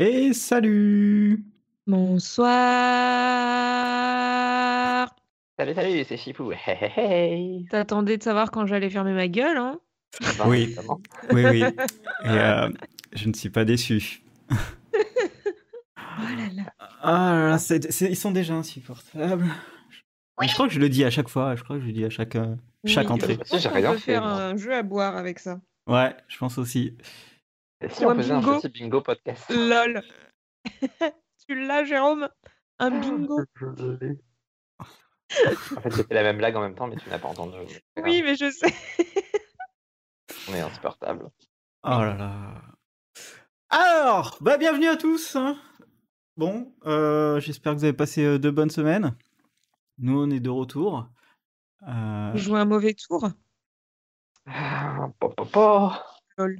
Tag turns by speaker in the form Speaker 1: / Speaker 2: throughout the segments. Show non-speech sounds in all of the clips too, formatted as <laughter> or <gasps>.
Speaker 1: Et salut
Speaker 2: Bonsoir
Speaker 3: Salut, salut, c'est Chipou. Hey, hey, hey.
Speaker 2: T'attendais de savoir quand j'allais fermer ma gueule, hein?
Speaker 3: Bah,
Speaker 1: Oui. Oui, oui. Et <laughs> euh, je ne suis pas déçu.
Speaker 2: Oh là là.
Speaker 1: Ah là là, ils sont déjà insupportables. Je crois que je le dis à chaque fois. Je crois que je le dis à chaque, euh, chaque
Speaker 2: Oui,
Speaker 1: entrée.
Speaker 2: je pense
Speaker 3: rien
Speaker 2: peut faire un jeu à boire avec ça.
Speaker 1: Ouais, je pense aussi.
Speaker 3: Et si
Speaker 2: Ou
Speaker 3: on
Speaker 2: un
Speaker 3: faisait un
Speaker 2: bingo.
Speaker 3: petit bingo podcast?
Speaker 2: LOL <laughs> Tu l'as, Jérôme? Un bingo
Speaker 3: Je l'ai. <laughs> En fait, j'ai fait la même blague en même temps, mais tu n'as pas entendu.
Speaker 2: Oui, mais je sais. <laughs>
Speaker 3: On est insupportable.
Speaker 1: Oh là là. Alors, bah bienvenue à tous. hein. Bon, euh, j'espère que vous avez passé euh, de bonnes semaines. Nous, on est de retour. Euh,
Speaker 2: Jouer un mauvais tour
Speaker 3: Ah, po, po, po.
Speaker 2: LOL.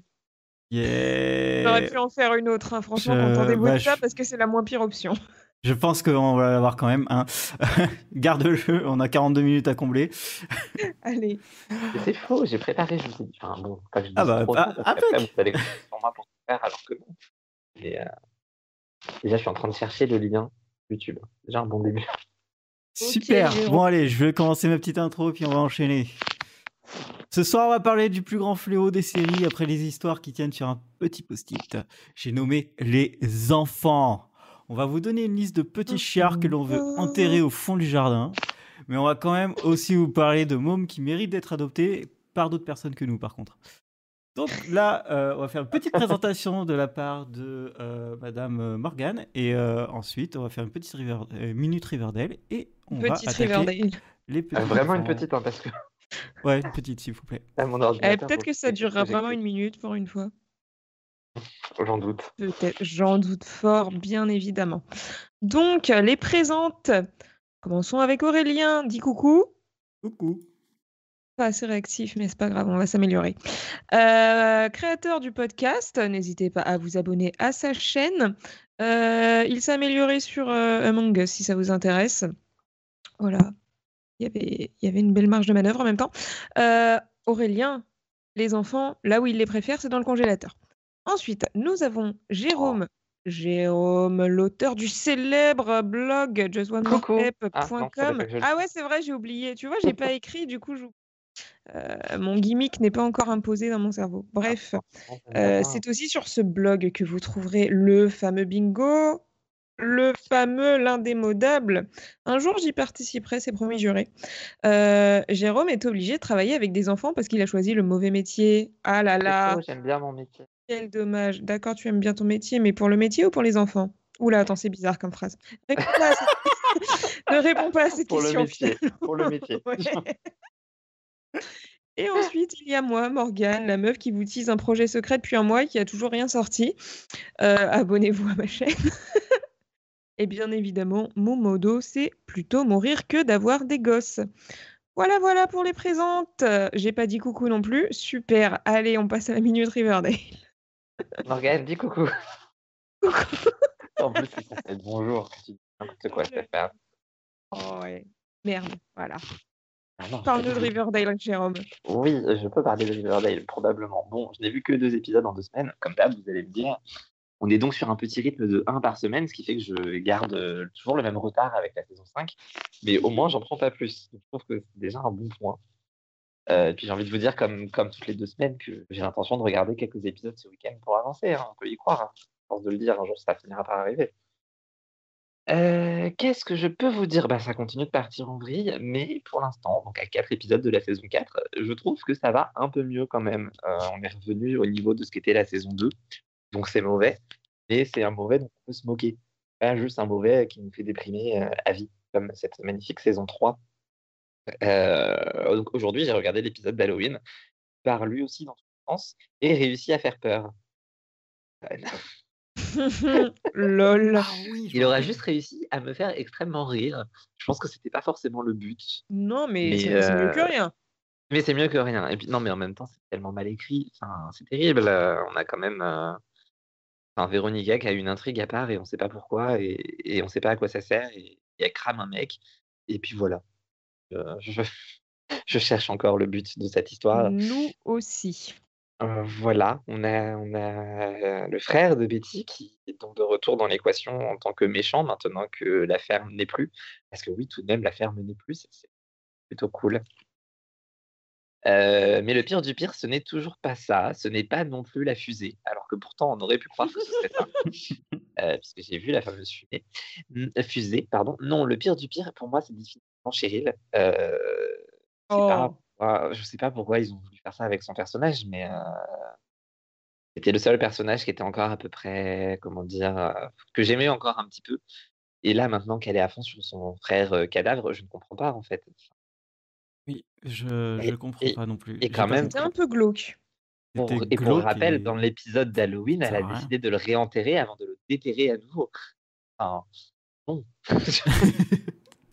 Speaker 1: Yeah.
Speaker 2: J'aurais pu en faire une autre, hein. franchement,
Speaker 1: je-
Speaker 2: contentez-vous
Speaker 1: bah,
Speaker 2: de ça
Speaker 1: je-
Speaker 2: parce que c'est la moins pire option. <laughs>
Speaker 1: Je pense qu'on va l'avoir quand même. Hein. <laughs> Garde-le, on a 42 minutes à combler. <laughs>
Speaker 2: Allez.
Speaker 3: C'est faux, j'ai préparé, je vous ai dit. Enfin, bon, pas que je
Speaker 1: Ah bah,
Speaker 3: trop
Speaker 1: ah,
Speaker 3: tôt, parce
Speaker 1: ah,
Speaker 3: qu'après,
Speaker 1: mec.
Speaker 3: vous allez compter sur moi pour tout faire, alors que. Mais, euh, Déjà, je suis en train de chercher le lien YouTube. Déjà un bon début.
Speaker 1: Super. Bon, allez, je vais commencer ma petite intro, puis on va enchaîner. Ce soir, on va parler du plus grand fléau des séries après les histoires qui tiennent sur un petit post-it. J'ai nommé les enfants. On va vous donner une liste de petits chiards que l'on veut enterrer au fond du jardin. Mais on va quand même aussi vous parler de mômes qui méritent d'être adoptés par d'autres personnes que nous, par contre. Donc là, euh, on va faire une petite présentation de la part de euh, Madame Morgane. Et euh, ensuite, on va faire une petite River- euh, minute Riverdale. Et on va
Speaker 2: Petite
Speaker 1: attaquer
Speaker 2: Riverdale.
Speaker 1: les petits
Speaker 3: Euh, vraiment une petite, hein, parce que
Speaker 1: Ouais, une petite, s'il vous plaît.
Speaker 2: Eh. Peut-être que ça durera vraiment une minute pour une fois.
Speaker 3: J'en doute.
Speaker 2: Peut-être, j'en doute fort, bien évidemment. Donc, les présentes. Commençons avec Aurélien. Dis coucou.
Speaker 1: Coucou.
Speaker 2: Pas assez réactif, mais c'est pas grave, on va s'améliorer. Euh, créateur du podcast, n'hésitez pas à vous abonner à sa chaîne. Euh, il s'est amélioré sur euh, Among Us si ça vous intéresse. Voilà. Il y avait, il y avait une belle marge de manœuvre en même temps. Euh, Aurélien, les enfants, là où il les préfère, c'est dans le congélateur. Ensuite, nous avons Jérôme. Jérôme, l'auteur du célèbre blog
Speaker 3: Coucou. Ah, non,
Speaker 2: Ah ouais, c'est vrai, j'ai oublié. Tu vois, j'ai pas écrit, du coup. Euh, mon gimmick n'est pas encore imposé dans mon cerveau. Bref, euh, c'est aussi sur ce blog que vous trouverez le fameux bingo, le fameux, l'indémodable. Un jour, j'y participerai, c'est promis juré. Euh, Jérôme est obligé de travailler avec des enfants parce qu'il a choisi le mauvais métier. Ah là là,
Speaker 3: Oh, J'aime bien mon métier.
Speaker 2: quel dommage. D'accord, tu aimes bien ton métier, mais pour le métier ou pour les enfants? Oula, attends, c'est bizarre comme phrase. Réponds pas à cette- ne réponds pas à cette
Speaker 3: Pour le
Speaker 2: question.
Speaker 3: métier. Pour le métier. <laughs>
Speaker 2: Ouais. Et ensuite, il y a moi, Morgane, la meuf qui vous tease un projet secret depuis un mois et qui a toujours rien sorti. Euh, Abonnez-vous à ma chaîne. Et bien évidemment, mon modo, c'est plutôt mourir que d'avoir des gosses. Voilà, voilà pour les présentes. J'ai pas dit coucou non plus. Super. Allez, on passe à la minute Riverdale. <laughs>
Speaker 3: Morgane, dis coucou. en plus, c'est bonjour. que tu dis N'importe quoi, je vais faire.
Speaker 2: Oh ouais. Merde, voilà.
Speaker 3: Ah
Speaker 2: Parle-nous de Riverdale, Jérôme.
Speaker 3: Oui, je peux parler de Riverdale, probablement. Bon, je n'ai vu que deux épisodes en deux semaines. Comme d'hab, vous allez me dire. On est donc sur un petit rythme de 1 par semaine, ce qui fait que je garde euh, toujours le même retard avec la saison 5. Mais au moins, j'en prends pas plus. Je trouve que c'est déjà un bon point. Euh, puis j'ai envie de vous dire, comme, comme toutes les deux semaines, que j'ai l'intention de regarder quelques épisodes ce week-end pour avancer. hein. On peut y croire. hein. À force de le dire, un jour, ça finira par arriver. Euh, Qu'est-ce que je peux vous dire? Bah, Ça continue de partir en vrille, mais pour l'instant, donc à 4 épisodes de la saison 4, je trouve que ça va un peu mieux quand même. On est revenu au niveau de ce qu'était la saison 2, donc c'est mauvais, mais c'est un mauvais dont on peut se moquer. Pas juste un mauvais qui nous fait déprimer euh, à vie, comme cette magnifique saison 3. Euh, donc aujourd'hui, j'ai regardé l'épisode d'Halloween, qui part lui aussi dans les sens, et réussi à faire peur. <laughs> <laughs>
Speaker 2: Lol.
Speaker 1: Ah oui,
Speaker 3: Il aura juste réussi à me faire extrêmement rire. Je pense que c'était pas forcément le but.
Speaker 2: Non, mais,
Speaker 3: Mais,
Speaker 2: c'est mieux que
Speaker 3: euh,
Speaker 2: rien.
Speaker 3: Mais c'est mieux que rien. Et puis, non, mais en même temps, c'est tellement mal écrit. Enfin, c'est terrible. On a quand même. euh, Enfin, Véronica qui a une intrigue à part et on sait pas pourquoi et, et on sait pas à quoi ça sert. Et, et elle crame un mec. Et puis voilà. Euh, <laughs> je, je cherche encore le but de cette histoire.
Speaker 2: Nous aussi.
Speaker 3: Euh, voilà, on a, on a le frère de Betty qui est donc de retour dans l'équation en tant que méchant maintenant que la ferme n'est plus. Parce que oui, tout de même, la ferme n'est plus, c'est plutôt cool. Euh, mais le pire du pire, ce n'est toujours pas ça. Ce n'est pas non plus la fusée. Alors que pourtant, on aurait pu croire que ce serait ça. Euh, puisque j'ai vu la fameuse fusée. fusée. Pardon. Non, le pire du pire, pour moi, c'est définitivement Cheryl. Euh, oh. je ne sais pas pourquoi ils ont voulu faire ça avec son personnage, mais c'était le seul personnage qui était encore à peu près, comment dire, que j'aimais encore un petit peu. Et là, maintenant qu'elle est à fond sur son frère cadavre, je ne comprends pas en fait.
Speaker 1: Oui, je je comprends pas non plus.
Speaker 3: et quand même
Speaker 2: C'était un peu glauque.
Speaker 3: et pour rappel, dans l'épisode d'Halloween, elle a décidé de le réenterrer avant de le déterrer à nouveau. Enfin, non. <laughs>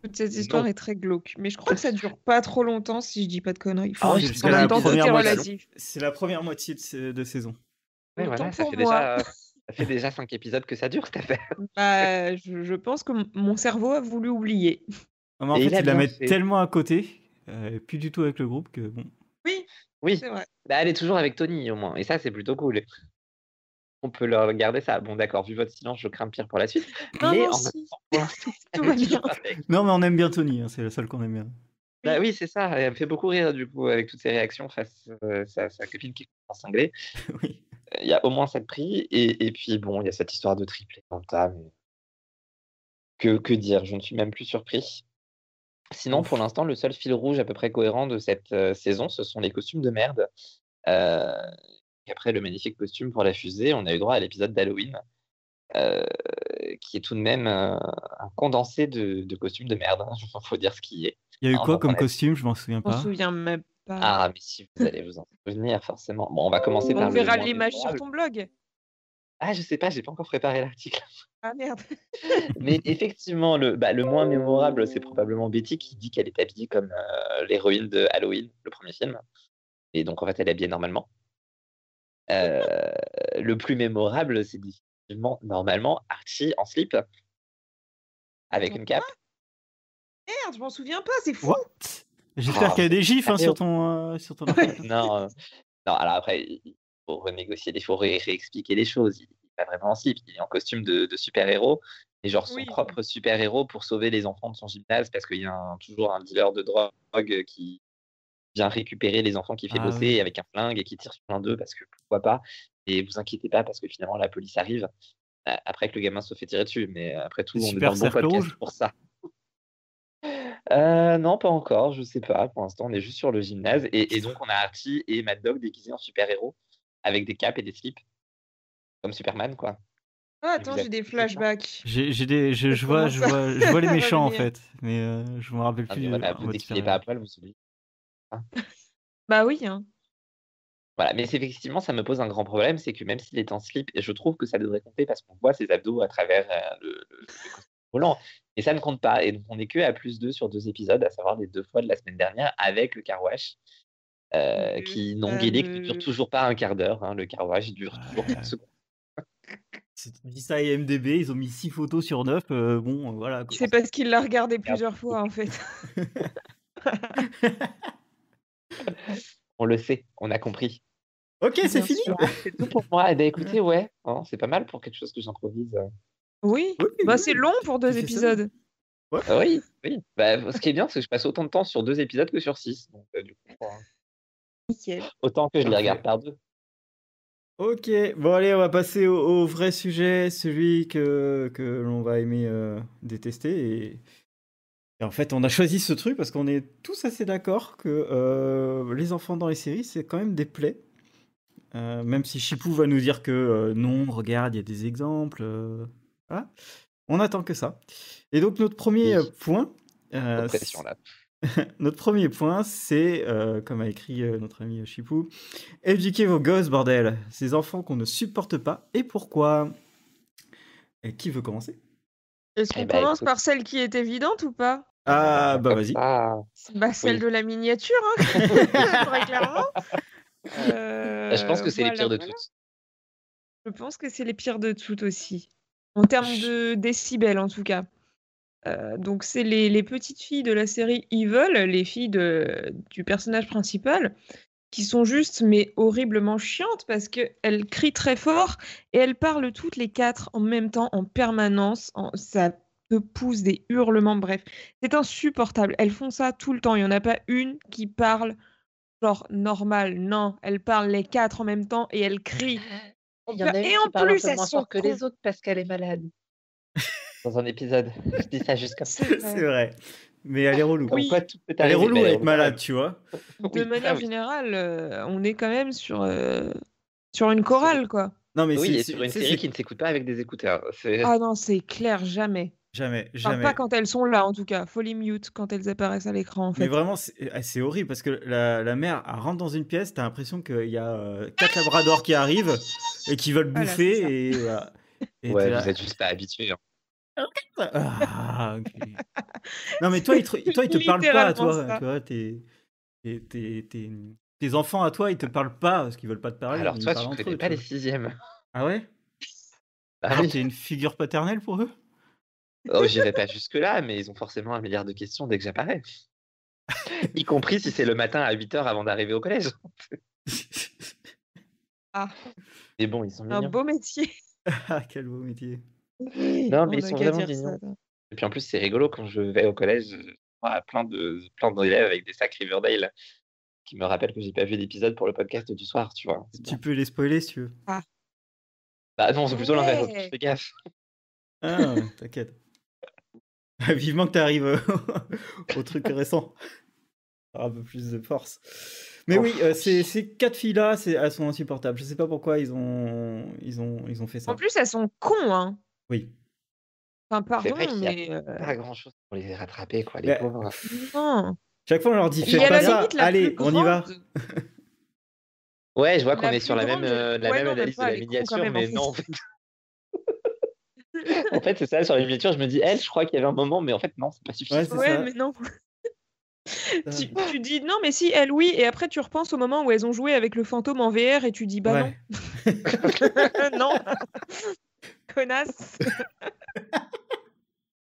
Speaker 2: Toute cette histoire est très glauque, mais je crois que ça dure pas trop longtemps si je dis pas de conneries.
Speaker 1: Ah c'est la première C'est la première moitié de saison.
Speaker 3: Voilà, <laughs> ça fait déjà, ça fait déjà 5 épisodes que ça dure cette affaire.
Speaker 2: Bah, je pense que mon cerveau a voulu oublier.
Speaker 1: Ah, en fait, il la met tellement à côté euh, plus du tout avec le groupe que bon.
Speaker 2: Oui,
Speaker 3: Oui,
Speaker 2: c'est vrai.
Speaker 3: bah, elle est toujours avec Tony au moins, et ça c'est plutôt cool. On peut leur garder ça. Bon d'accord, vu votre silence, je crains pire pour la suite.
Speaker 2: mais en même <laughs> temps, Tout va bien. <laughs>
Speaker 1: Non, mais on aime bien Tony, hein, c'est la seule qu'on aime bien.
Speaker 3: Bah oui, c'est ça. Elle me fait beaucoup rire du coup avec toutes ses réactions face euh, à sa, copine qui est en cinglé.
Speaker 1: oui.
Speaker 3: Il y a au moins cette prix et, et puis bon, il y a cette histoire de triplé dans le tas. Mais... Que, que dire? Je ne suis même plus surpris. Sinon, pour l'instant, le seul fil rouge à peu près cohérent de cette saison, ce sont les costumes de merde. après le magnifique costume pour la fusée, on a eu droit à l'épisode d'Halloween, qui est tout de même un condensé de, costumes de merde. Il hein, <laughs> faut dire ce qui est.
Speaker 1: Il y a eu quoi comme costume? Je m'en souviens pas.
Speaker 2: On se souvient même pas.
Speaker 3: Ah, mais si vous allez vous en souvenir, forcément. Bon, on va commencer
Speaker 2: on
Speaker 3: par.
Speaker 2: On verra l'image sur ton blog.
Speaker 3: Ah, je sais pas, j'ai pas encore préparé l'article.
Speaker 2: Ah merde. <laughs>
Speaker 3: Mais effectivement, le, bah, le moins mémorable, c'est probablement Betty qui dit qu'elle est habillée comme euh, l'héroïne de Halloween, le premier film. Et donc, en fait, elle est habillée normalement. Euh, le plus mémorable, c'est définitivement, normalement, Archie en slip. Avec une cape.
Speaker 2: Merde, je m'en souviens pas, c'est fou.
Speaker 1: J'espère qu'il y a des gifs hein, sur ton, euh, sur ton <laughs>
Speaker 3: non, non, alors après, faut renégocier, il faut réexpliquer les choses. Il n'est pas vraiment en slip, il est en costume de, super-héros, et genre son propre super-héros pour sauver les enfants de son gymnase parce qu'il y a toujours un dealer de drogue qui vient récupérer les enfants qui fait ah bosser avec un flingue et qui tire sur l'un d'eux parce que pourquoi pas. Et vous inquiétez pas parce que finalement la police arrive après que le gamin se fait tirer dessus. Mais après tout, on est dans le bon podcast pour ça. Euh, non, pas encore, je sais pas. Pour l'instant, on est juste sur le gymnase. Et, et donc, on a Archie et Mad Dog déguisés en super-héros avec des capes et des slips. Comme Superman, quoi.
Speaker 2: Ah, attends, j'ai des flashbacks.
Speaker 1: J'ai des, je, je, vois, je, vois, je vois les <laughs> méchants en fait, mais euh, je me rappelle ah, plus.
Speaker 3: voilà, vous défilez pas à poil, vous oubliez.
Speaker 2: Ah. <laughs> bah oui. Hein.
Speaker 3: Voilà, mais effectivement, ça me pose un grand problème, c'est que même s'il est en slip, et je trouve que ça devrait compter parce qu'on voit ses abdos à travers euh, le, le, volant, et ça ne compte pas. Et donc, on n'est que à plus 2 sur deux épisodes, à savoir les deux fois de la semaine dernière avec le carouage. Euh, qui n'ont guidé, qui ne dure toujours pas un quart d'heure. Hein, le carouage dure toujours 15 secondes.
Speaker 1: C'est dit ça IMDB, ils ont mis 6 photos sur 9. Euh, bon, euh, voilà.
Speaker 2: C'est parce qu'il l'a regardé plusieurs fois, en fait. <laughs>
Speaker 3: on le sait, on a compris.
Speaker 1: Ok, c'est fini.
Speaker 3: C'est tout pour moi. Eh ben, écoutez, ouais, hein, c'est pas mal pour quelque chose que j'improvise.
Speaker 2: Oui, bah, c'est long pour deux épisodes.
Speaker 3: Oui, oui. Bah, ce qui est bien, c'est que je passe autant de temps sur deux épisodes que sur six. Donc, du coup, Autant que je les regarde par deux.
Speaker 1: Ok, bon allez, on va passer au, vrai sujet, celui que, que l'on va aimer euh, détester. Et... en fait, on a choisi ce truc parce qu'on est tous assez d'accord que euh, les enfants dans les séries, c'est quand même des plaies. Euh, même si Chipou va nous dire que non, regarde, il y a des exemples. Voilà. On attend que ça. Et donc, notre premier point.
Speaker 3: pression là. <laughs>
Speaker 1: notre premier point, c'est, euh, comme a écrit euh, notre ami Chipou, éduquez vos gosses, bordel. Ces enfants qu'on ne supporte pas. Et pourquoi? Et Qui veut commencer?
Speaker 2: Est-ce qu'on eh ben, commence par celle qui est évidente ou pas?
Speaker 1: Ah, bah vas-y.
Speaker 2: Bah, celle de la miniature, hein, <laughs> très clairement.
Speaker 3: Euh, je pense que c'est les pires de toutes.
Speaker 2: Je pense que c'est les pires de toutes aussi. En termes de décibels, en tout cas. Euh, donc c'est les, petites filles de la série Evil, les filles de, du personnage principal, qui sont juste mais horriblement chiantes parce qu'elles crient très fort et elles parlent toutes les quatre en même temps, en permanence. En... Ça te pousse des hurlements, bref. C'est insupportable. Elles font ça tout le temps. Il n'y en a pas une qui parle genre normal. Non, elles parlent les quatre en même temps et elles crient.
Speaker 4: Il y en a une
Speaker 2: Et
Speaker 4: qui
Speaker 2: en
Speaker 4: parle
Speaker 2: plus, elles sont
Speaker 4: que les autres parce qu'elle est malade.
Speaker 3: Dans un épisode. Je dis ça juste comme ça.
Speaker 2: C'est vrai.
Speaker 1: Mais elle est relou.
Speaker 2: Oui.
Speaker 3: quoi, tout peut
Speaker 1: Elle est relou à être malade, tu vois.
Speaker 2: De
Speaker 3: Oui,
Speaker 2: manière
Speaker 3: ah oui.
Speaker 2: générale, euh, on est quand même sur, euh, sur une chorale, quoi.
Speaker 1: Non, mais
Speaker 3: Oui,
Speaker 1: c'est-
Speaker 3: et sur une série qui ne s'écoute pas avec des écouteurs.
Speaker 2: Ah non, c'est clair, jamais.
Speaker 1: Jamais,
Speaker 2: Enfin,
Speaker 1: jamais.
Speaker 2: pas quand elles sont là, en tout cas. Faut les mute quand elles apparaissent à l'écran, en
Speaker 1: Mais vraiment, c'est ah, c'est horrible parce que la, la mère elle rentre dans une pièce, t'as l'impression qu'il y a euh, quatre labradors qui arrivent et qui veulent
Speaker 2: Voilà,
Speaker 1: bouffer <laughs> et. Et
Speaker 3: Ouais,
Speaker 1: là,
Speaker 3: vous êtes juste pas habitués. hein.
Speaker 1: Ah, ok. <laughs> Non, mais toi, ils te, toi, ils te parlent pas à toi. Vois, tes, tes, tes- tes- tes enfants à toi, ils te parlent pas parce qu'ils veulent pas te parler.
Speaker 3: Alors toi, tu connais
Speaker 1: eux,
Speaker 3: pas les sixièmes.
Speaker 1: Ah ouais? <laughs>
Speaker 3: Bah
Speaker 1: Alors,
Speaker 3: oui.
Speaker 1: t'es une figure paternelle pour eux?
Speaker 3: Oh, J'irai pas jusque-là, mais ils ont forcément un milliard de questions dès que j'apparais. <laughs> y compris si c'est le matin à 8h avant d'arriver au collège.
Speaker 2: Ah,
Speaker 3: Mais bon, ils sont
Speaker 2: un
Speaker 3: mignons.
Speaker 2: beau métier.
Speaker 1: Ah, quel beau métier.
Speaker 3: Non,
Speaker 2: On
Speaker 3: mais ils sont
Speaker 2: qu'à
Speaker 3: vraiment
Speaker 2: ça,
Speaker 3: mignons. Et puis en plus, c'est rigolo quand je vais au collège, je vois plein de plein d'élèves avec des sacs Riverdale qui me rappellent que j'ai pas vu d'épisode pour le podcast du soir, tu vois.
Speaker 1: Tu
Speaker 3: bien.
Speaker 1: peux les spoiler si tu veux.
Speaker 3: Bah non, c'est plutôt l'inverse.
Speaker 2: Ouais.
Speaker 3: Fais gaffe.
Speaker 1: Ah, t'inquiète. Vivement que tu arrives au truc récent. Un peu plus de force. Mais
Speaker 3: Oh.
Speaker 1: oui, euh, ces, ces quatre filles-là, elles sont insupportables. Je sais pas pourquoi ils ont, ils ont, ils ont fait ça.
Speaker 2: En plus, elles sont cons, hein.
Speaker 1: Oui.
Speaker 2: Enfin, pardon,
Speaker 3: vrai qu'il y a
Speaker 2: mais... euh,
Speaker 3: Pas grand chose pour les rattraper, quoi, les
Speaker 1: Bah,
Speaker 3: pauvres.
Speaker 2: Non.
Speaker 1: Chaque fois, on leur dit
Speaker 2: Il y
Speaker 1: faites
Speaker 2: a
Speaker 1: pas
Speaker 2: la
Speaker 1: ça.
Speaker 2: limite la
Speaker 1: Allez, on y va.
Speaker 2: grande.
Speaker 3: Ouais, je vois qu'on
Speaker 2: La
Speaker 3: est sur la même,
Speaker 2: grande,
Speaker 3: euh, la
Speaker 2: ouais,
Speaker 3: même
Speaker 2: non, mais
Speaker 3: analyse de
Speaker 2: pas,
Speaker 3: la
Speaker 2: elle est con quand
Speaker 3: miniature,
Speaker 2: même, en
Speaker 3: mais
Speaker 2: fait.
Speaker 3: non, en fait. en fait, c'est ça, sur la miniature, je me dis, elle, je crois qu'il y avait un moment, mais en fait, non, c'est pas suffisant.
Speaker 1: Ouais, c'est
Speaker 2: Ouais,
Speaker 1: ça.
Speaker 2: mais non. Tu, tu dis non, mais si, elle, oui, et après tu repenses au moment où elles ont joué avec le fantôme en VR et tu dis bah
Speaker 1: Ouais. <laughs>
Speaker 2: non. non. Connasse. <laughs>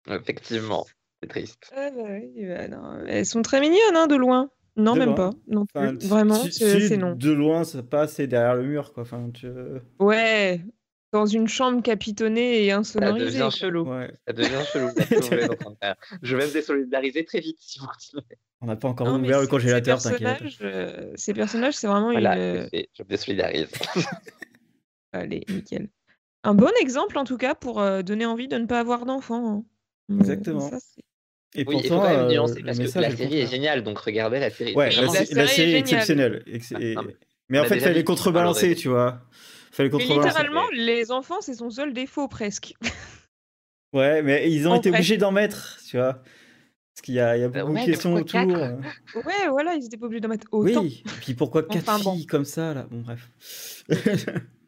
Speaker 3: Effectivement, c'est triste.
Speaker 2: Ah bah oui, bah non. Elles sont très mignonnes, hein, de loin. Non,
Speaker 1: De
Speaker 2: même
Speaker 1: loin.
Speaker 2: pas. Non plus.
Speaker 1: Enfin,
Speaker 2: Vraiment,
Speaker 1: si-
Speaker 2: c'est
Speaker 1: si
Speaker 2: non.
Speaker 1: De loin, ça passe c'est derrière le mur, quoi. Enfin, tu...
Speaker 2: Ouais, dans une chambre capitonnée et
Speaker 3: Ça
Speaker 2: insonorisée.
Speaker 3: devient
Speaker 2: quoi.
Speaker 3: chelou.
Speaker 1: ouais.
Speaker 3: Ça devient chelou. <laughs> Je vais me désolidariser très vite si vous continuez.
Speaker 1: On n'a pas encore
Speaker 2: Non,
Speaker 1: ouvert le congélateur,
Speaker 2: ces
Speaker 1: t'inquiète.
Speaker 2: personnages, euh, Ces personnages, c'est vraiment
Speaker 3: Voilà,
Speaker 2: une.
Speaker 3: fait, je me désolidarise. <laughs>
Speaker 2: Allez, nickel. Un bon exemple, en tout cas, pour euh, donner envie de ne pas avoir d'enfants. hein. Euh,
Speaker 1: Exactement.
Speaker 2: ça,
Speaker 1: Et
Speaker 3: Oui, il faut
Speaker 1: pourtant,
Speaker 3: quand même
Speaker 1: euh,
Speaker 3: nuancer parce que la série est géniale, donc regardez la série.
Speaker 1: Ouais, la,
Speaker 2: série est
Speaker 1: série est
Speaker 2: géniale.
Speaker 1: exceptionnelle. Ex- et-
Speaker 3: non, mais
Speaker 1: en fait,
Speaker 3: déjà
Speaker 1: fallait contrebalancer, tu vois. Fallait
Speaker 2: Mais littéralement,
Speaker 3: ouais.
Speaker 2: les enfants, c'est son seul défaut, presque. <laughs>
Speaker 1: Ouais, mais ils ont
Speaker 2: En
Speaker 1: été obligés d'en mettre, tu vois. Parce qu'il y a, il y a beaucoup
Speaker 3: ouais,
Speaker 1: de questions autour.
Speaker 3: quatre?
Speaker 1: euh. <laughs>
Speaker 2: Ouais, voilà, ils étaient pas obligés d'en mettre autant.
Speaker 1: Oui, et puis pourquoi quatre
Speaker 2: Enfin, bon.
Speaker 1: filles comme ça, là? Bon, bref. <laughs>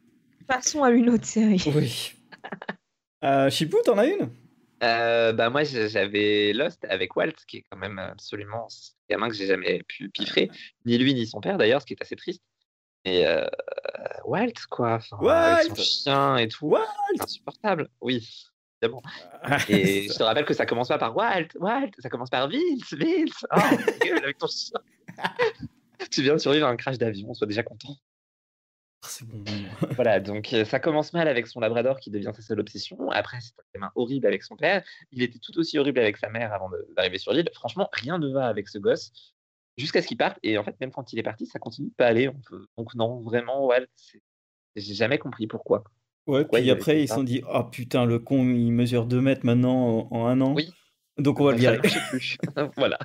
Speaker 2: Passons à une autre série.
Speaker 1: oui. Euh, Chipou, t'en as une?
Speaker 3: Euh, bah moi j'avais Lost avec Walt qui est quand même absolument ce gamin que j'ai jamais pu piffrer. Ni lui ni son père d'ailleurs ce qui est assez triste. Et euh, Walt quoi. Enfin, avec son
Speaker 1: Walt
Speaker 3: chien et tout.
Speaker 1: Walt!
Speaker 3: C'est insupportable. Oui évidemment. Et je te rappelle que ça commence pas par Walt Walt ça commence par Vince Vince. Oh avec ton chien. <laughs> Tu viens de survivre à un crash d'avion sois déjà content
Speaker 1: C'est bon. <laughs>
Speaker 3: voilà, donc euh, ça commence mal avec son labrador qui devient sa seule obsession. Après, c'est un gamin horrible avec son père. Il était tout aussi horrible avec sa mère avant d'arriver sur l'île. Franchement, rien ne va avec ce gosse jusqu'à ce qu'il parte. Et en fait, même quand il est parti, ça continue de pas aller. Peut- Donc non, vraiment, Walt, c'est- j'ai jamais compris pourquoi.
Speaker 1: Ouais,
Speaker 3: Pourquoi
Speaker 1: puis
Speaker 3: il
Speaker 1: après, ils se sont dit Oh putain, le con, il mesure 2 mètres maintenant en, en un an.
Speaker 3: Oui.
Speaker 1: Donc on va le virer. <laughs> <laughs>
Speaker 3: voilà.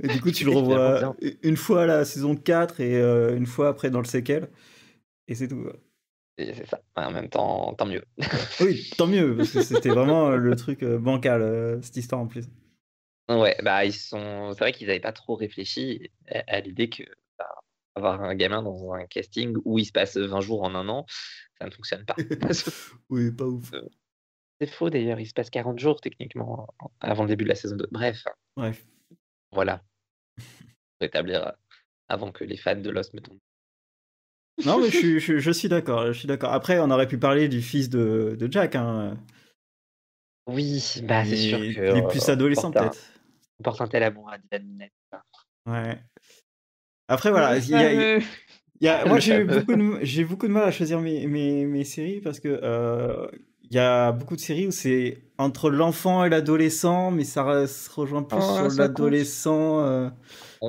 Speaker 1: Et du coup, tu le revois une fois à la saison 4 et euh, une fois après dans le séquel. Et c'est tout.
Speaker 3: Et c'est ça. En même temps, tant mieux. <laughs>
Speaker 1: Oui, tant mieux, parce que c'était vraiment euh, le truc euh, bancal, euh, cette histoire en plus.
Speaker 3: Ouais, bah ils sont. C'est vrai qu'ils n'avaient pas trop réfléchi à, à l'idée que bah, avoir un gamin dans un casting où il se passe 20 jours en un an, ça ne fonctionne pas. <laughs>
Speaker 1: Oui, pas ouf.
Speaker 3: C'est faux d'ailleurs, il se passe 40 jours techniquement avant le début de la saison 2. Bref,
Speaker 1: Bref.
Speaker 3: voilà. <laughs> Pour établir avant que les fans de Lost me tombent.
Speaker 1: Non, mais je, suis- je, je suis d'accord. Je suis d'accord. Après, on aurait pu parler du fils de, de Jack. Hein.
Speaker 3: Oui, bah c'est sûr que.
Speaker 1: Il est plus
Speaker 3: euh,
Speaker 1: adolescent,
Speaker 3: porte un-
Speaker 1: peut-être.
Speaker 3: On porte un tel amour à Dylan Minnette.
Speaker 1: Ouais. Après, voilà, il y a- y <laughs> moi j'ai beaucoup de, j'ai beaucoup de mal à choisir mes, mes, mes séries parce que euh, il y a beaucoup de séries où c'est entre l'enfant et l'adolescent, mais ça se rejoint plus
Speaker 2: Oh,
Speaker 1: sur l'adolescent.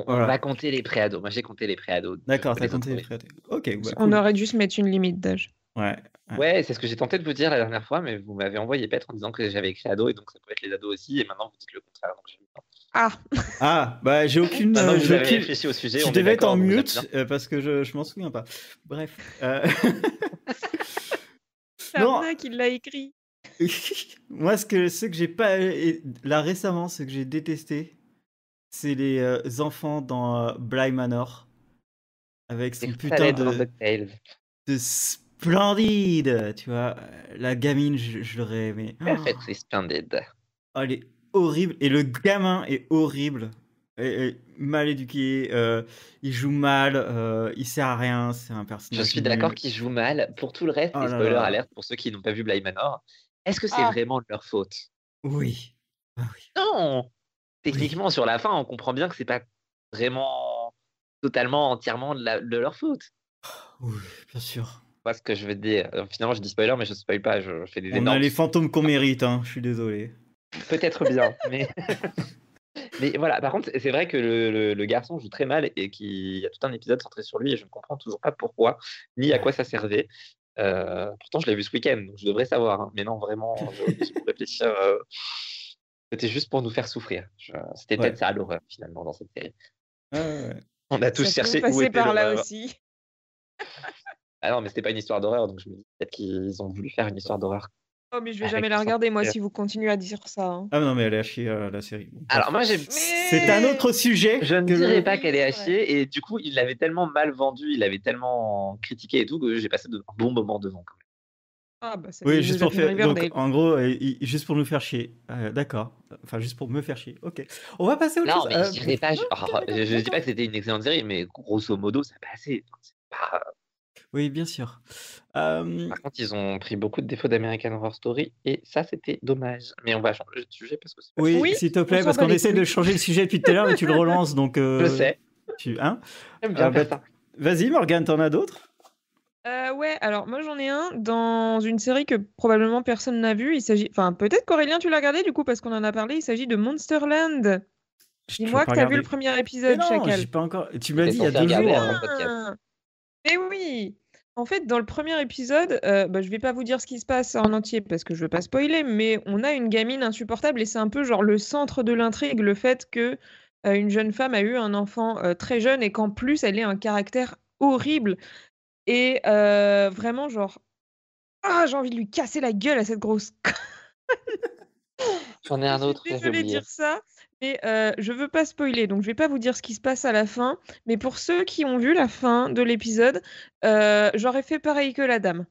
Speaker 3: On, va compter les préados. Moi, j'ai compté les préados.
Speaker 1: D'accord, t'as compté les. Ok, bah,
Speaker 2: On
Speaker 1: cool.
Speaker 2: aurait dû se mettre une limite d'âge.
Speaker 1: Ouais. Ouais.
Speaker 3: Ouais, c'est ce que j'ai tenté de vous dire la dernière fois, mais vous m'avez envoyé Petre en disant que j'avais écrit ado et donc ça peut être les ados aussi. Et maintenant, vous dites le contraire. Donc.
Speaker 2: Ah,
Speaker 1: Ah, bah j'ai aucune. Euh,
Speaker 3: que vous
Speaker 1: j'ai
Speaker 3: avez
Speaker 1: aucune-
Speaker 3: réfléchi au sujet,
Speaker 1: Je
Speaker 3: on est
Speaker 1: devais être en mute euh, parce que je, je m'en souviens pas. Bref. euh, <laughs>
Speaker 2: c'est
Speaker 1: Non.
Speaker 2: Qui l'a écrit. <laughs>
Speaker 1: Moi, ce que, ce que j'ai pas. Là récemment, ce que j'ai détesté, c'est les euh, enfants dans euh, Bly Manor. Avec son putain de, de splendide. Tu vois, euh, la gamine, je, je l'aurais aimé.
Speaker 3: Perfectly splendid.
Speaker 1: Oh, elle est horrible. Et le gamin est horrible. Et- et mal éduqué. euh, il joue mal. euh, il sert à rien. C'est un
Speaker 3: Je
Speaker 1: personnage.
Speaker 3: suis
Speaker 1: nul.
Speaker 3: d'accord qu'ils jouent mal. Pour tout le reste,
Speaker 1: Oh
Speaker 3: et spoiler
Speaker 1: là.
Speaker 3: alerte pour ceux qui n'ont pas vu Bly Manor, est-ce que c'est
Speaker 2: Ah.
Speaker 3: vraiment de leur faute?
Speaker 1: Oui. Ah oui.
Speaker 3: Non Techniquement, sur la fin, on comprend bien que c'est pas vraiment totalement, entièrement de, la- de leur faute.
Speaker 1: Oui, bien sûr.
Speaker 3: Moi, ce que je veux dire, euh, finalement, je dis spoiler, mais je spoil pas, je fais des
Speaker 1: On a les fantômes qu'on mérite, hein. je suis désolé.
Speaker 3: Peut-être bien, <laughs> mais... <laughs> mais voilà, par contre, c'est vrai que le, le- le garçon joue très mal et qu'il y a tout un épisode centré sur lui et je ne comprends toujours pas pourquoi, ni à quoi ça servait. Euh, pourtant, je l'ai vu ce week-end, donc je devrais savoir. hein. Mais non, vraiment, je, je réfléchir. euh, C'était juste pour nous faire souffrir. Je- C'était
Speaker 1: Ouais.
Speaker 3: peut-être ça l'horreur, finalement, dans cette série.
Speaker 1: Ouais.
Speaker 3: On a tous
Speaker 2: Ça peut
Speaker 3: cherché où
Speaker 2: passer
Speaker 3: était
Speaker 2: par là aussi. <laughs>
Speaker 3: Ah non, mais c'était pas une histoire d'horreur, donc je me dis peut-être qu'ils ont voulu faire une histoire d'horreur.
Speaker 2: Oh, mais je vais jamais la regarder, moi, si vous continuez à dire ça. hein.
Speaker 1: Ah non, mais elle est à chier euh, la série.
Speaker 3: Alors, moi, j'ai.
Speaker 1: C'est un autre sujet.
Speaker 3: Je ne
Speaker 1: que-
Speaker 3: dirais pas qu'elle est à chier, et du coup, il l'avait tellement mal vendu, il l'avait tellement critiqué et tout, que j'ai passé de un bon moment devant. Quand même.
Speaker 2: Ah, bah, ça
Speaker 1: Oui, juste pour faire. Donc, en gros, euh, juste pour nous faire chier. Euh, D'accord. Enfin, juste pour me faire chier. Ok. On va passer au
Speaker 3: Non,
Speaker 1: chose.
Speaker 3: mais
Speaker 1: Euh,
Speaker 3: je dirais pas. Je, <laughs>
Speaker 1: non,
Speaker 3: alors, je, je dis pas que c'était une excellente série, mais grosso modo, ça passait. Pas-
Speaker 1: Oui, bien sûr. Euh,
Speaker 3: Par contre, ils ont pris beaucoup de défauts d'American Horror Story, et ça, c'était dommage. Mais on va changer de sujet parce que c'est pas
Speaker 1: oui,
Speaker 2: Oui,
Speaker 1: s'il te plaît, parce qu'on essaie de changer le sujet depuis tout à l'heure, mais tu le <laughs> relances, donc. euh,
Speaker 3: Je sais.
Speaker 1: Tu, hein?
Speaker 3: J'aime bien
Speaker 1: Ah,
Speaker 3: faire
Speaker 1: bah,
Speaker 3: ça.
Speaker 1: Vas-y, Morgane, t'en as d'autres?
Speaker 2: Euh, ouais, alors moi j'en ai un dans une série que probablement personne n'a vue. Il s'agit, enfin peut-être qu'Aurélien tu l'as regardé du coup parce qu'on en a parlé. Il s'agit de Monsterland.
Speaker 1: J'ai
Speaker 2: Dis-moi que
Speaker 1: pas
Speaker 2: t'as vu le premier
Speaker 1: Mais
Speaker 2: épisode,
Speaker 1: non,
Speaker 2: Chacal.
Speaker 1: j'ai pas encore. Tu
Speaker 3: T'es
Speaker 1: dit il y a deux jours.
Speaker 2: Ah, Mais oui. En fait, dans le premier épisode, euh, bah, je vais pas vous dire ce qui se passe en entier parce que je veux pas spoiler, mais on a une gamine insupportable et c'est un peu genre le centre de l'intrigue, le fait que euh, une jeune femme a eu un enfant euh, très jeune et qu'en plus elle ait un caractère horrible et euh, vraiment genre ah j'ai envie de lui casser la gueule à cette grosse. <laughs>
Speaker 3: J'en ai un
Speaker 2: Je
Speaker 3: autre,
Speaker 2: de
Speaker 3: oublié.
Speaker 2: dire ça, mais euh, je veux pas spoiler, donc je vais pas vous dire ce qui se passe à la fin. Mais pour ceux qui ont vu la fin de l'épisode, euh, j'aurais fait pareil que la dame.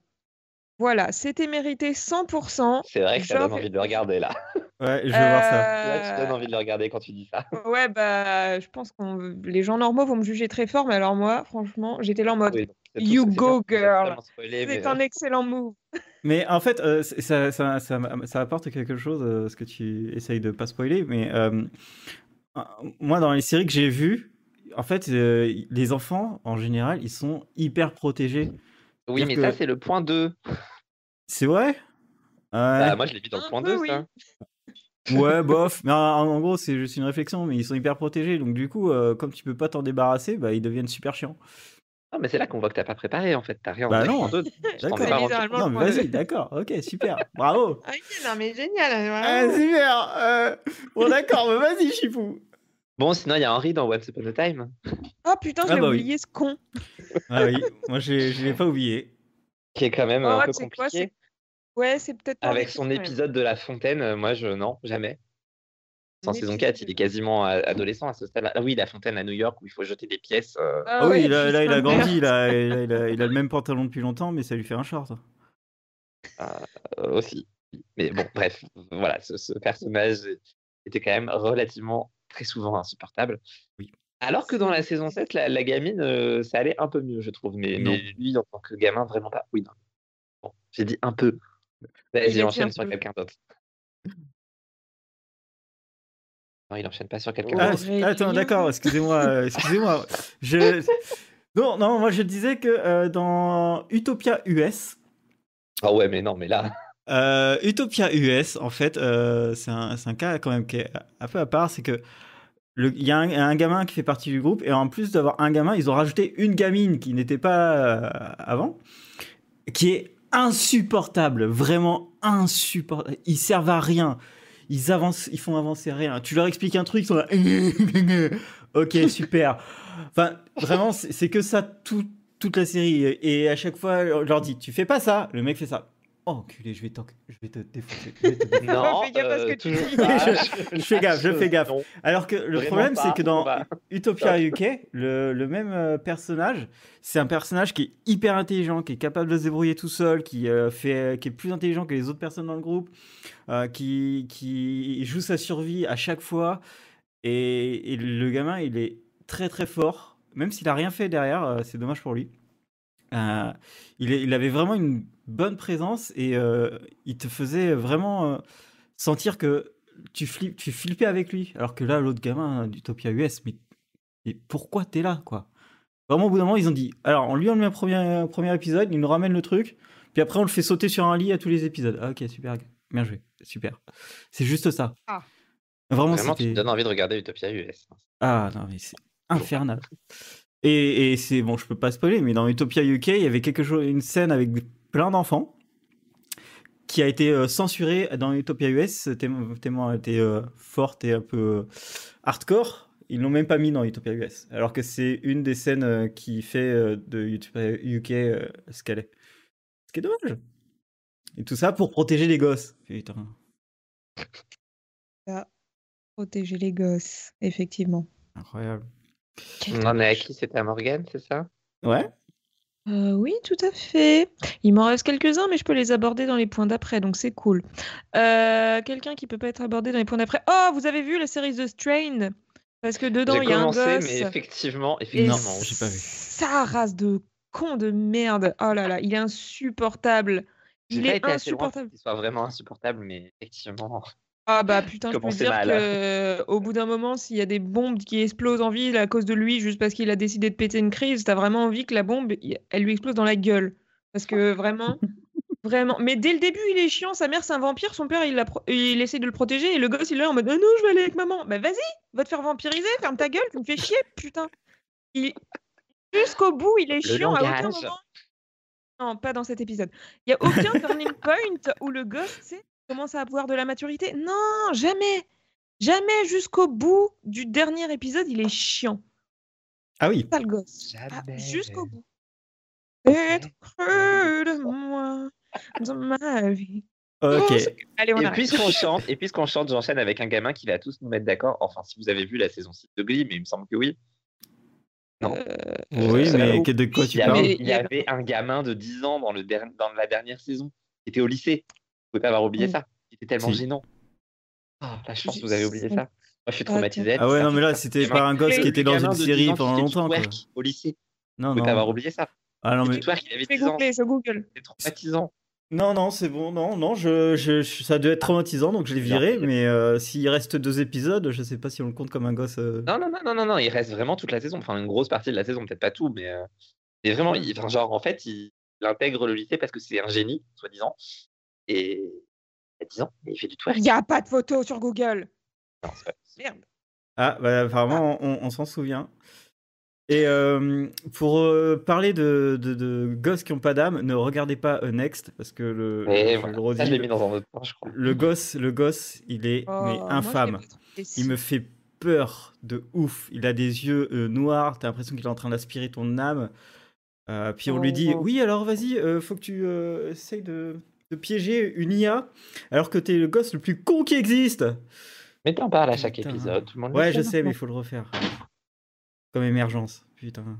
Speaker 2: Voilà, c'était mérité 100%.
Speaker 3: C'est vrai que
Speaker 2: J'aurais-
Speaker 3: envie de le regarder là. <laughs>
Speaker 1: Ouais, je vais voir ça.
Speaker 3: Là, tu donnes
Speaker 2: Euh,
Speaker 3: envie de le regarder quand tu dis ça. <laughs>
Speaker 2: Ouais, bah, je pense que les gens normaux vont me juger très fort, mais alors moi, franchement, j'étais là en mode
Speaker 3: Oui,
Speaker 2: You go, girl. c'est un excellent move. <laughs>
Speaker 1: Mais en fait, euh, ça, ça, ça, ça apporte quelque chose, euh, ce que tu essayes de pas spoiler. Mais euh, euh, moi, dans les séries que j'ai vues, en fait, euh, les enfants, en général, ils sont hyper protégés.
Speaker 3: Oui, mais
Speaker 1: que-
Speaker 3: ça, c'est le point 2.
Speaker 1: C'est vrai? Ouais.
Speaker 3: Bah, moi, je l'ai vu dans le point
Speaker 2: peu,
Speaker 3: 2,
Speaker 2: oui.
Speaker 3: ça.
Speaker 1: Ouais, <laughs> bof. Mais en, en gros, c'est juste une réflexion, mais ils sont hyper protégés. Donc, du coup, euh, comme tu peux pas t'en débarrasser, bah, ils deviennent super chiants.
Speaker 3: Non, mais c'est là qu'on voit que t'as pas préparé, en fait. T'as rien
Speaker 1: Bah
Speaker 3: le
Speaker 1: non.
Speaker 3: point 2. Tu t'en
Speaker 1: D'accord. Non, mais vas-y, d'accord. Ok, super. Bravo. <laughs>
Speaker 2: Ok, non, mais génial.
Speaker 1: Ah,
Speaker 2: vraiment.
Speaker 1: super. euh, Bon, d'accord, mais vas-y, Chipou.
Speaker 3: Bon, sinon, il y a Henri dans Once Upon a Time.
Speaker 2: Oh putain, je
Speaker 1: Ah bah oui.
Speaker 2: oublié ce con.
Speaker 1: Ah oui, moi, j'ai- je l'ai pas oublié.
Speaker 3: Qui est quand même
Speaker 2: Oh,
Speaker 3: un peu
Speaker 2: quoi,
Speaker 3: compliqué.
Speaker 2: Ouais, c'est peut-être
Speaker 3: Avec son épisode de La Fontaine, euh, moi, je. Non, jamais. En
Speaker 2: Son
Speaker 3: saison
Speaker 2: épisode
Speaker 3: 4, il est quasiment a- adolescent à ce stade-là. Ah oui, La Fontaine à New York où il faut jeter des pièces. euh,
Speaker 2: Ah
Speaker 1: Ah oui,
Speaker 2: ouais,
Speaker 1: là, il a grandi, il a, il, a, il a- il a le même pantalon depuis longtemps, mais ça lui fait un short.
Speaker 3: euh, aussi. Mais bon, bref, voilà, ce, ce personnage était quand même relativement très souvent insupportable.
Speaker 1: Oui.
Speaker 3: Alors que dans la saison 7, la, la gamine, euh, ça allait un peu mieux, je trouve. Mais lui, en tant que gamin, vraiment pas. Oui, non. Bon, j'ai dit un peu. Vas-y,
Speaker 2: dit
Speaker 3: enchaîne sur quelqu'un d'autre. Non, il enchaîne pas sur quelqu'un
Speaker 1: Ah,
Speaker 3: d'autre.
Speaker 1: c'est- attends, d'accord, excusez-moi, euh, excusez-moi. Je... Non, non, moi je disais que euh, dans Utopia US,
Speaker 3: Ah ouais, mais non, mais là.
Speaker 1: euh, Utopia US, en fait, euh, c'est un, c'est un cas quand même qui est un peu à part, c'est que il y a un, un gamin qui fait partie du groupe, et en plus d'avoir un gamin, ils ont rajouté une gamine qui n'était pas euh, avant, qui est insupportable, vraiment insupportable. Ils servent à rien. Ils avancent, ils font avancer rien. Tu leur expliques un truc, ils sont là. <laughs> ok, super. Enfin, vraiment, c'est que ça tout- toute la série. Et à chaque fois, on leur dit, tu fais pas ça. Le mec fait ça. Oh, enculé, je vais, t'en- je vais te défoncer. je vais te <laughs> défoncer.
Speaker 3: Non,
Speaker 2: Fais gaffe à ce que tu dis. <laughs>
Speaker 1: Je- je fais gaffe, je fais gaffe.
Speaker 3: Non.
Speaker 1: Alors que le problème, c'est que dans Utopia UK, le, le même euh, personnage, c'est un personnage qui est hyper intelligent, qui est capable de se débrouiller tout seul, qui, euh, fait, qui est plus intelligent que les autres personnes dans le groupe, euh, qui, qui joue sa survie à chaque fois. Et, et le gamin, il est très très fort, même s'il a rien fait derrière, euh, c'est dommage pour lui. Euh, il, est- il avait vraiment une bonne présence et euh, il te faisait vraiment euh, sentir que tu, flippes, tu flippais avec lui. Alors que là, l'autre gamin d'Utopia US, mais, mais pourquoi t'es là, quoi? Vraiment, au bout d'un moment, ils ont dit alors, on lui enlève un premier, un premier épisode, il nous ramène le truc, puis après, on le fait sauter sur un lit à tous les épisodes. Ah, ok, super, bien joué, super. C'est juste ça.
Speaker 2: Ah.
Speaker 1: Vraiment,
Speaker 3: Vraiment, tu me donnes envie de regarder Utopia US.
Speaker 1: Ah non, mais c'est infernal. Et, et c'est bon, je peux pas spoiler, mais dans Utopia UK, il y avait quelque chose, une scène avec plein d'enfants qui a été euh, censurée dans Utopia US tellement, elle était euh, forte et un peu euh, hardcore. Ils l'ont même pas mis dans Utopia US, alors que c'est une des scènes euh, qui fait euh, de Utopia UK euh, ce qu'elle est. Ce qui est dommage. Et tout ça pour protéger les gosses. Putain.
Speaker 2: Protéger les gosses, effectivement.
Speaker 1: Incroyable.
Speaker 3: On en est à qui? C'était à Morgan, c'est ça?
Speaker 1: Ouais.
Speaker 2: Euh, oui, tout à fait. Il m'en reste quelques-uns, mais je peux les aborder dans les points d'après, donc c'est cool. Euh, Quelqu'un qui peut pas être abordé dans les points d'après. Oh, vous avez vu la série The Strain? Parce que dedans, il y a un gosse.
Speaker 3: mais effectivement, effectivement.
Speaker 1: Non, j'ai pas vu.
Speaker 2: Sa race de con de merde. Oh là là, il est insupportable. Il
Speaker 3: pas
Speaker 2: est
Speaker 3: été assez loin pour
Speaker 2: insupportable.
Speaker 3: qu'il soit vraiment insupportable, mais effectivement.
Speaker 2: Ah bah putain, je peux dire
Speaker 3: mal.
Speaker 2: que euh, au bout d'un moment, s'il y a des bombes qui explosent en ville à cause de lui, juste parce qu'il a décidé de péter une crise, t'as vraiment envie que la bombe, elle lui explose dans la gueule. Parce que vraiment, <laughs> vraiment. Mais dès le début, il est chiant. Sa mère, c'est un vampire. Son père, il, la pro- il essaie de le protéger. Et le gosse, il est là en mode Ah non, je vais aller avec maman. Bah vas-y, va te faire vampiriser. Ferme ta gueule, tu me fais chier, putain. Il- Jusqu'au bout, il est
Speaker 3: Le
Speaker 2: chiant. À aucun
Speaker 3: langage.
Speaker 2: moment. Non, pas dans cet épisode. Il y a aucun turning point où le gosse, tu sais, commence à avoir de la maturité? Non, jamais. Jamais jusqu'au bout du dernier épisode, il est chiant.
Speaker 1: Ah oui.
Speaker 2: Pas le gosse. Ah,
Speaker 3: Jamais.
Speaker 2: jusqu'au bout. Être près de moi dans ma vie.
Speaker 1: Ok.
Speaker 2: Allez, on
Speaker 3: Et puisqu'on <laughs> chante, et puisqu'on chante, j'enchaîne avec un gamin qui va tous nous mettre d'accord. Enfin, si vous avez vu la saison 6 de Glee, mais il me semble que oui. Non.
Speaker 2: Euh,
Speaker 1: Oui, mais de quoi
Speaker 3: Il
Speaker 1: tu
Speaker 3: y,
Speaker 1: parles
Speaker 3: avait, il
Speaker 2: il
Speaker 3: y
Speaker 2: avait-
Speaker 3: avait un gamin de 10 ans dans, le der- dans la dernière saison qui était au lycée. Vous pouvez pas avoir oublié
Speaker 2: Mm.
Speaker 3: ça. C'était tellement
Speaker 1: Si.
Speaker 3: gênant. Oh, la chance, vous avez oublié
Speaker 2: c'est-
Speaker 3: ça. Moi, je suis traumatisé.
Speaker 1: Ah ouais, non, mais là, c'était pas un gosse qui était dans une
Speaker 3: de 10
Speaker 1: série pendant longtemps, quoi.
Speaker 3: Au lycée.
Speaker 1: Non,
Speaker 3: Vous pouvez pas
Speaker 1: non.
Speaker 3: avoir oublié ça.
Speaker 1: Ah non, mais...
Speaker 3: twerk, il avait
Speaker 2: Je vais
Speaker 3: 10 ans.
Speaker 2: googler, je google.
Speaker 3: C'était traumatisant.
Speaker 1: non, non, c'est bon. Non, non, je, je, je- ça doit être traumatisant, donc je l'ai viré. Mais euh, s'il reste deux épisodes, je sais pas si on le compte comme un gosse. euh.
Speaker 3: Non, non, non, non, non, non, il reste vraiment toute la saison. Enfin, une grosse partie de la saison, peut-être pas tout, mais, euh, mais vraiment, il, enfin, genre, en fait, il, il intègre le lycée parce que c'est un génie, soi-disant. Et il a 10 ans, et il fait du twerk.
Speaker 2: Il n'y a pas de photo sur Google.
Speaker 3: Non, c'est pas-
Speaker 2: Merde.
Speaker 1: Ah, bah, apparemment, on, on s'en souvient. Et euh, pour euh, parler de, de, de gosses qui ont pas d'âme, ne regardez pas euh, Next, parce que le,
Speaker 3: Mais
Speaker 1: je
Speaker 3: voilà,
Speaker 1: le redis,
Speaker 3: ça, je l'ai mis dans un autre point, je crois.
Speaker 1: le gosse, le gosse, il est
Speaker 2: Oh,
Speaker 1: mais infâme. Il me fait peur de ouf. Il a des yeux euh, noirs. T'as l'impression qu'il est en train d'aspirer ton âme. Euh, puis on lui dit
Speaker 2: Oh.
Speaker 1: Oui, alors vas-y, euh, faut que tu euh, essayes de, de piéger une IA alors que t'es le gosse le plus con qui existe.
Speaker 3: Mais t'en parles à chaque
Speaker 1: Putain.
Speaker 3: épisode, tout le monde le
Speaker 1: Ouais, je sais, mais il faut le refaire. Comme émergence. Putain.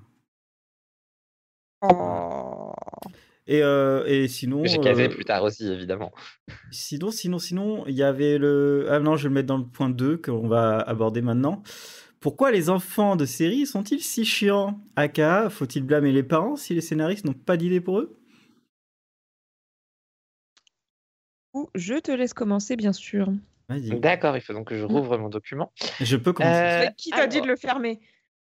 Speaker 2: Oh.
Speaker 1: Et, euh, et sinon.
Speaker 3: J'ai casé
Speaker 1: euh,
Speaker 3: plus tard aussi, évidemment.
Speaker 1: Sinon, sinon, sinon, il y avait le. Ah non, je vais le mettre dans le point 2 qu'on va aborder maintenant. Pourquoi les enfants de série sont-ils si chiants? Aka, faut-il blâmer les parents si les scénaristes n'ont pas d'idée pour eux?
Speaker 2: Je te laisse commencer, bien sûr.
Speaker 1: Vas-y.
Speaker 3: D'accord, il faut donc que je rouvre mon document.
Speaker 1: Je peux commencer.
Speaker 3: Euh,
Speaker 2: Mais qui t'a dit de le fermer?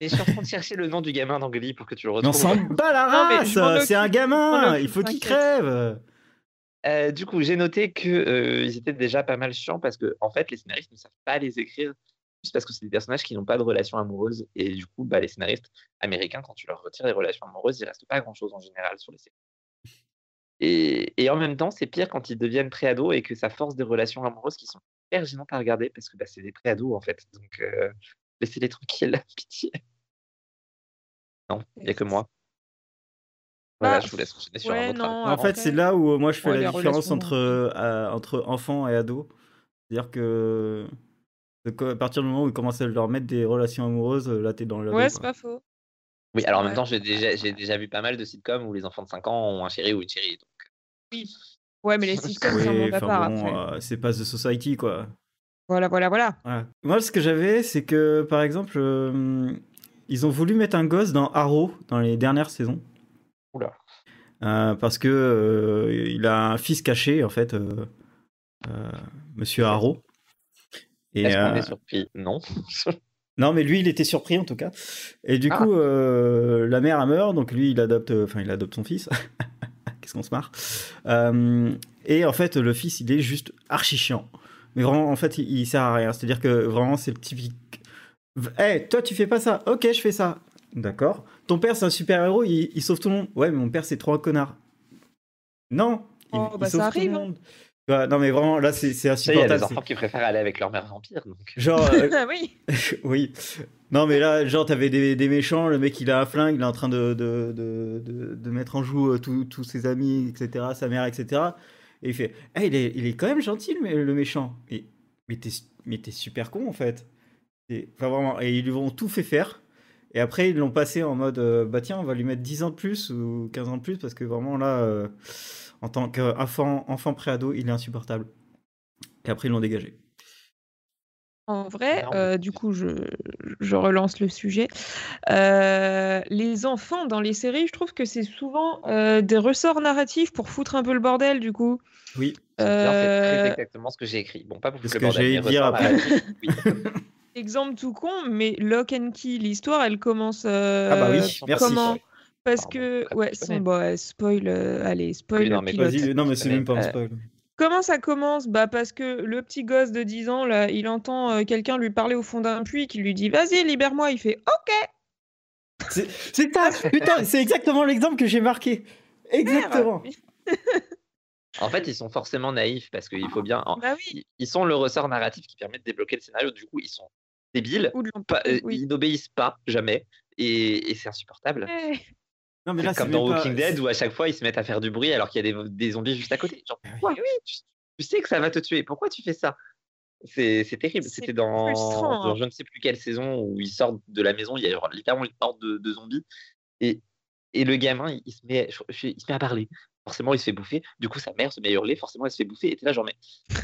Speaker 3: Et je suis en train de chercher le nom du gamin d'Angly pour que tu le
Speaker 1: Mais on
Speaker 3: retrouves.
Speaker 1: s'en bat la race C'est un gamin Il faut qu'il crève
Speaker 3: Euh, du coup, j'ai noté que euh, étaient déjà pas mal chiants parce que en fait, les scénaristes ne savent pas les écrire juste parce que c'est des personnages qui n'ont pas de relation amoureuse et du coup, bah, les scénaristes américains, quand tu leur retires les relations amoureuses, il reste pas grand-chose en général sur les séries. Et, et en même temps, c'est pire quand ils deviennent préados et que ça force des relations amoureuses qui sont hyper gênantes à regarder parce que bah, c'est des préados en fait. Donc, euh, laissez-les tranquilles, <laughs> pitié. Non, il n'y a que moi. Voilà,
Speaker 2: Bah,
Speaker 3: je vous laisse enchaîner sur
Speaker 2: ouais,
Speaker 3: un autre.
Speaker 2: non.
Speaker 1: En fait, c'est là où euh, moi je fais
Speaker 2: Ouais,
Speaker 1: la différence
Speaker 2: relations,
Speaker 1: entre, euh, entre enfants et ados. C'est-à-dire que que à partir du moment où ils commencent à leur mettre des relations amoureuses, euh, là t'es dans le.
Speaker 2: Ouais, c'est pas faux.
Speaker 3: Oui, alors en même temps, j'ai déjà, j'ai déjà vu pas mal de sitcoms où les enfants de 5 ans ont un chéri ou une chérie. Donc...
Speaker 2: Ouais, mais les sitcoms, c'est un
Speaker 1: Oui, bon,
Speaker 2: après.
Speaker 1: euh, c'est pas The Society quoi.
Speaker 2: Voilà, voilà, voilà.
Speaker 1: Voilà. Moi, ce que j'avais, c'est que par exemple, euh, ils ont voulu mettre un gosse dans Arrow dans les dernières saisons.
Speaker 3: Oula.
Speaker 1: Euh, parce que euh, il a un fils caché en fait, euh, euh, Monsieur Arrow. Et,
Speaker 3: Est-ce qu'on
Speaker 1: euh,
Speaker 3: est surpris Non. <laughs>
Speaker 1: Non, mais lui, il était surpris en tout cas. Et du
Speaker 3: Ah.
Speaker 1: coup, euh, la mère a meurt, donc lui, il adopte, enfin, il adopte son fils. <laughs> Qu'est-ce qu'on se marre. Euh, et en fait, le fils, il est juste archi chiant. Mais vraiment, en fait, il, il sert à rien. C'est-à-dire que vraiment, c'est le typique. Hé, toi, tu fais pas ça. Ok, je fais ça. D'accord. Ton père, c'est un super héros, il, il sauve tout le monde. Ouais, mais mon père, c'est trop un connard. Non. Il,
Speaker 2: Oh,
Speaker 1: il
Speaker 2: bah,
Speaker 1: sauve
Speaker 2: ça
Speaker 1: tout le
Speaker 2: arrive, hein.
Speaker 1: monde. Ouais, non, mais vraiment, là, c'est
Speaker 3: sais, il y a
Speaker 1: insupportable.
Speaker 3: des enfants qui préfèrent aller avec leur mère vampire. Donc...
Speaker 1: Genre, <laughs> euh,
Speaker 2: Ah oui. <laughs>
Speaker 1: oui. Non, mais là, genre, t'avais des, des méchants, le mec, il a un flingue, il est en train de, de, de, de, de mettre en joue euh, tous ses amis, etc., sa mère, etc. Et il fait, Eh, il, est, il est quand même gentil, le, mé- le méchant. Et, mais t'es mais t'es super con, en fait. Et, enfin, vraiment, et ils lui ont tout fait faire. Et après, ils l'ont passé en mode, euh, bah tiens, on va lui mettre 10 ans de plus ou 15 ans de plus, parce que vraiment, là, euh, en tant qu'enfant enfant préado, il est insupportable. Et après, ils l'ont dégagé.
Speaker 2: En vrai, euh, du coup, je, je relance le sujet. Euh, les enfants dans les séries, je trouve que c'est souvent euh, des ressorts narratifs pour foutre un peu le bordel, du coup.
Speaker 1: Oui.
Speaker 3: C'est exactement ce que j'ai écrit. Bon, pas pour foutre
Speaker 1: ce
Speaker 3: le
Speaker 1: que
Speaker 3: bordel,
Speaker 1: j'allais
Speaker 3: mais
Speaker 1: dire
Speaker 3: ressort
Speaker 1: après.
Speaker 3: oui. <laughs>
Speaker 2: Exemple tout con, mais Lock and Key, l'histoire, elle commence. euh,
Speaker 1: Ah bah oui, merci.
Speaker 2: Comment Parce
Speaker 3: Pardon,
Speaker 2: que, ouais, son, bon, ouais, spoil, euh, allez, spoil
Speaker 3: Oui, non, mais
Speaker 1: non, mais c'est même pas un
Speaker 3: euh,
Speaker 1: spoil.
Speaker 2: Comment ça commence? Bah parce que le petit gosse de 10 ans, là, il entend euh, quelqu'un lui parler au fond d'un puits qui lui dit Vas-y, libère-moi. Il fait OK.
Speaker 1: C'est putain, c'est exactement l'exemple que j'ai marqué. Exactement.
Speaker 3: En fait, ils sont forcément naïfs parce qu'il faut bien. en-
Speaker 2: Bah oui.
Speaker 3: Ils ils sont le ressort narratif qui permet de débloquer le scénario. Du coup, ils sont débiles.
Speaker 2: Ou de
Speaker 3: pas- euh,
Speaker 2: oui.
Speaker 3: Ils n'obéissent pas jamais. Et, et c'est insupportable.
Speaker 2: Ouais.
Speaker 1: Non, mais
Speaker 3: C'est
Speaker 1: là, c'est
Speaker 3: comme dans
Speaker 1: pas-
Speaker 3: Walking Dead où à chaque fois ils se mettent à faire du bruit alors qu'il y a des, des zombies juste à côté. Genre,
Speaker 1: Ah oui.
Speaker 3: tu, tu sais que ça va te tuer. Pourquoi tu fais ça? C'est terrible. C'était dans,
Speaker 2: frustrant,
Speaker 3: dans
Speaker 2: hein.
Speaker 3: je ne sais plus quelle saison où ils sortent de la maison. Il y a genre littéralement une horde de, de zombies. Et, et le gamin, il, il se met, je- je- il se met à parler. Forcément, il se fait bouffer. Du coup, sa mère se met à hurler. Forcément, elle se fait bouffer. Et t'es là, genre, mais,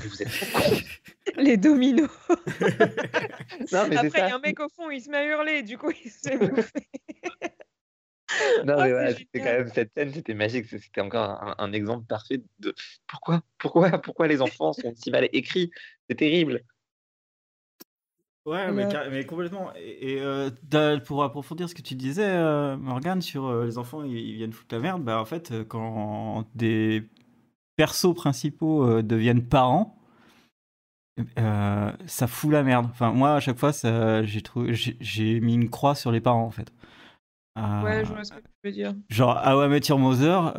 Speaker 3: vous êtes. <laughs>
Speaker 2: Les dominos. <laughs>
Speaker 3: Non, mais
Speaker 2: Après, il y a un mec au fond, il se met à hurler. Du coup, il se fait <laughs> bouffer.
Speaker 3: Non,
Speaker 2: Oh,
Speaker 3: mais voilà, c'était quand même cette scène, c'était magique. C'était encore un, un exemple parfait de pourquoi, pourquoi, pourquoi les enfants sont si mal écrits. C'est terrible.
Speaker 1: Ouais, mais, complètement. Et, et, euh, pour approfondir ce que tu disais, euh, Morgane, sur euh, les enfants, ils, ils viennent foutre la merde, bah en fait, euh, quand des persos principaux euh, deviennent parents, ça fout la merde. Enfin, moi, à chaque fois, j'ai trouvé, j'ai, j'ai mis une croix sur les parents, en fait.
Speaker 2: Ouais, je vois ce que tu veux dire.
Speaker 1: Genre, How I Met Your Mother,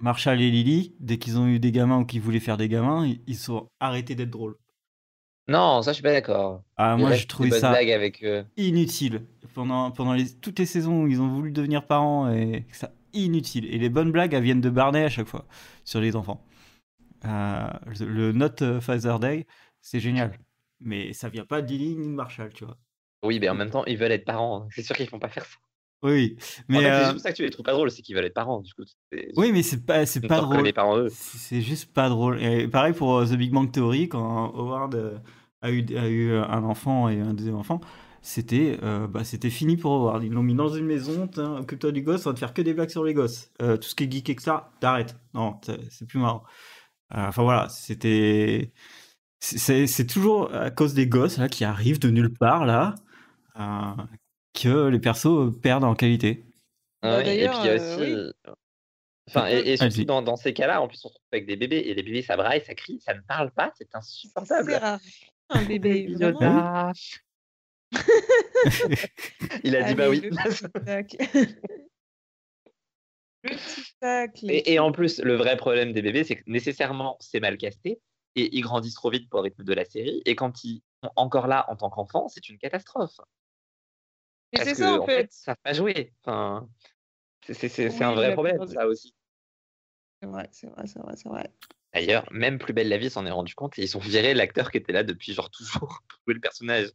Speaker 1: Marshall et Lily, dès qu'ils ont eu des gamins ou qu'ils voulaient faire des gamins, ils, ils sont arrêtés d'être drôles.
Speaker 3: Non, ça, je suis pas d'accord.
Speaker 1: Ah, moi,
Speaker 3: des bonnes
Speaker 1: ça
Speaker 3: avec. euh,
Speaker 1: inutile. Pendant, pendant les, toutes les saisons où ils ont voulu devenir parents, et ça, inutile. Et les bonnes blagues, elles viennent de Barney à chaque fois, sur les enfants. Euh, le, Not Father Day, c'est génial. Mais ça vient pas de Lily ni de Marshall, tu vois.
Speaker 3: Oui, mais en même temps, ils veulent être parents. hein. C'est sûr qu'ils font pas faire ça.
Speaker 1: Oui,
Speaker 3: En
Speaker 1: mais,
Speaker 3: fait,
Speaker 1: euh,
Speaker 3: c'est juste pour ça que tu les trouves pas drôles, c'est qu'ils veulent être parents. Du coup,
Speaker 1: oui, mais c'est pas, c'est pas drôle. C'est juste pas drôle. Et pareil pour euh, The Big Bang Theory, quand Howard euh, a eu, a eu un enfant et un deuxième enfant, c'était euh, bah, c'était fini pour Howard. Ils l'ont mis dans une maison, occupe-toi du gosse, on va te faire que des blagues sur les gosses. Euh, tout ce qui est geek, etc., t'arrêtes. Non, c'est plus marrant. Euh, Enfin voilà, c'était. C'est- toujours à cause des gosses là qui arrivent de nulle part là euh, que les persos perdent en qualité.
Speaker 2: Bah,
Speaker 3: Ouais, et puis il y a
Speaker 2: euh,
Speaker 3: aussi. Enfin, et, et surtout dans, dans ces cas-là, en plus, on se retrouve avec des bébés et les bébés, ça braille, ça crie, ça ne parle pas, c'est insupportable.
Speaker 2: C'est rare. Un bébé. <laughs>
Speaker 3: Yoda. <laughs> Il a dit bah oui.
Speaker 2: le <laughs> petit tacle. le petit tacle.
Speaker 3: Et, et en plus, le vrai problème des bébés, c'est que nécessairement, c'est mal casté et ils grandissent trop vite pour le rythme de la série. Et quand ils sont encore là en tant qu'enfants, c'est une catastrophe.
Speaker 2: Mais c'est ça, en
Speaker 3: en
Speaker 2: fait.
Speaker 3: ils savent pas jouer. Enfin, c'est c'est un
Speaker 2: Oui,
Speaker 3: vrai problème, ça aussi.
Speaker 2: C'est vrai, c'est vrai, c'est vrai, c'est vrai.
Speaker 3: D'ailleurs, même Plus Belle la Vie s'en est rendu compte et ils ont viré l'acteur qui était là depuis genre <laughs> toujours pour jouer le personnage.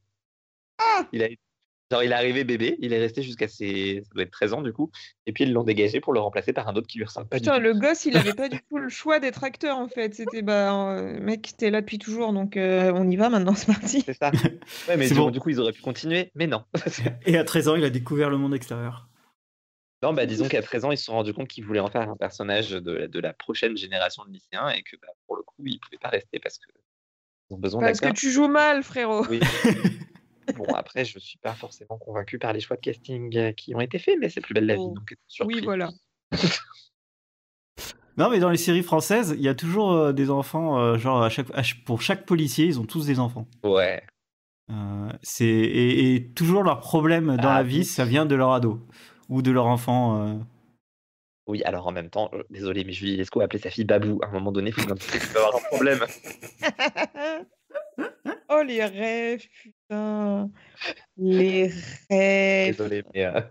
Speaker 2: Ah
Speaker 3: il a, genre, il est arrivé bébé, il est resté jusqu'à ses. Ça doit être 13 ans du coup. Et puis ils l'ont dégagé pour le remplacer par un autre qui lui ressemble pas
Speaker 2: Putain,
Speaker 3: du tout.
Speaker 2: le gosse, il avait <laughs> pas du tout le choix d'être acteur, en fait. C'était, bah, euh, mec, t'es là depuis toujours, donc euh, on y va maintenant, <laughs> c'est parti.
Speaker 3: C'est ça. <laughs> Ouais, mais du,
Speaker 1: bon.
Speaker 3: du coup, ils auraient pu continuer, mais non.
Speaker 1: Et à 13 ans, il a découvert le monde extérieur.
Speaker 3: non, bah disons qu'à 13 ans, ils se sont rendus compte qu'ils voulaient en faire un personnage de, la- de la prochaine génération de lycéens et que bah, pour le coup, ils pouvaient pas rester parce que ils ont besoin
Speaker 2: Parce que tu joues mal, frérot.
Speaker 3: Oui. Bon, après, je suis pas forcément convaincu par les choix de casting euh, qui ont été faits, mais c'est plus belle la vie,
Speaker 2: Oh.
Speaker 3: donc surpris.
Speaker 2: Oui, voilà. <laughs>
Speaker 1: Non, mais dans les séries françaises, il y a toujours euh, des enfants, euh, genre à chaque, à ch- pour chaque policier, ils ont tous des enfants.
Speaker 3: Ouais.
Speaker 1: Euh, c'est et, et toujours leur problème dans
Speaker 3: Ah,
Speaker 1: la vie,
Speaker 3: oui.
Speaker 1: ça vient de leur ado ou de leur enfant. euh.
Speaker 3: Oui, alors en même temps, euh, désolé, mais Julie Lescaut a appelé sa fille Babou. À un moment donné, il faut bien qu'il peut avoir un problème. <laughs>
Speaker 2: oh, les rêves, putain. Les rêves.
Speaker 3: Désolé, mais euh,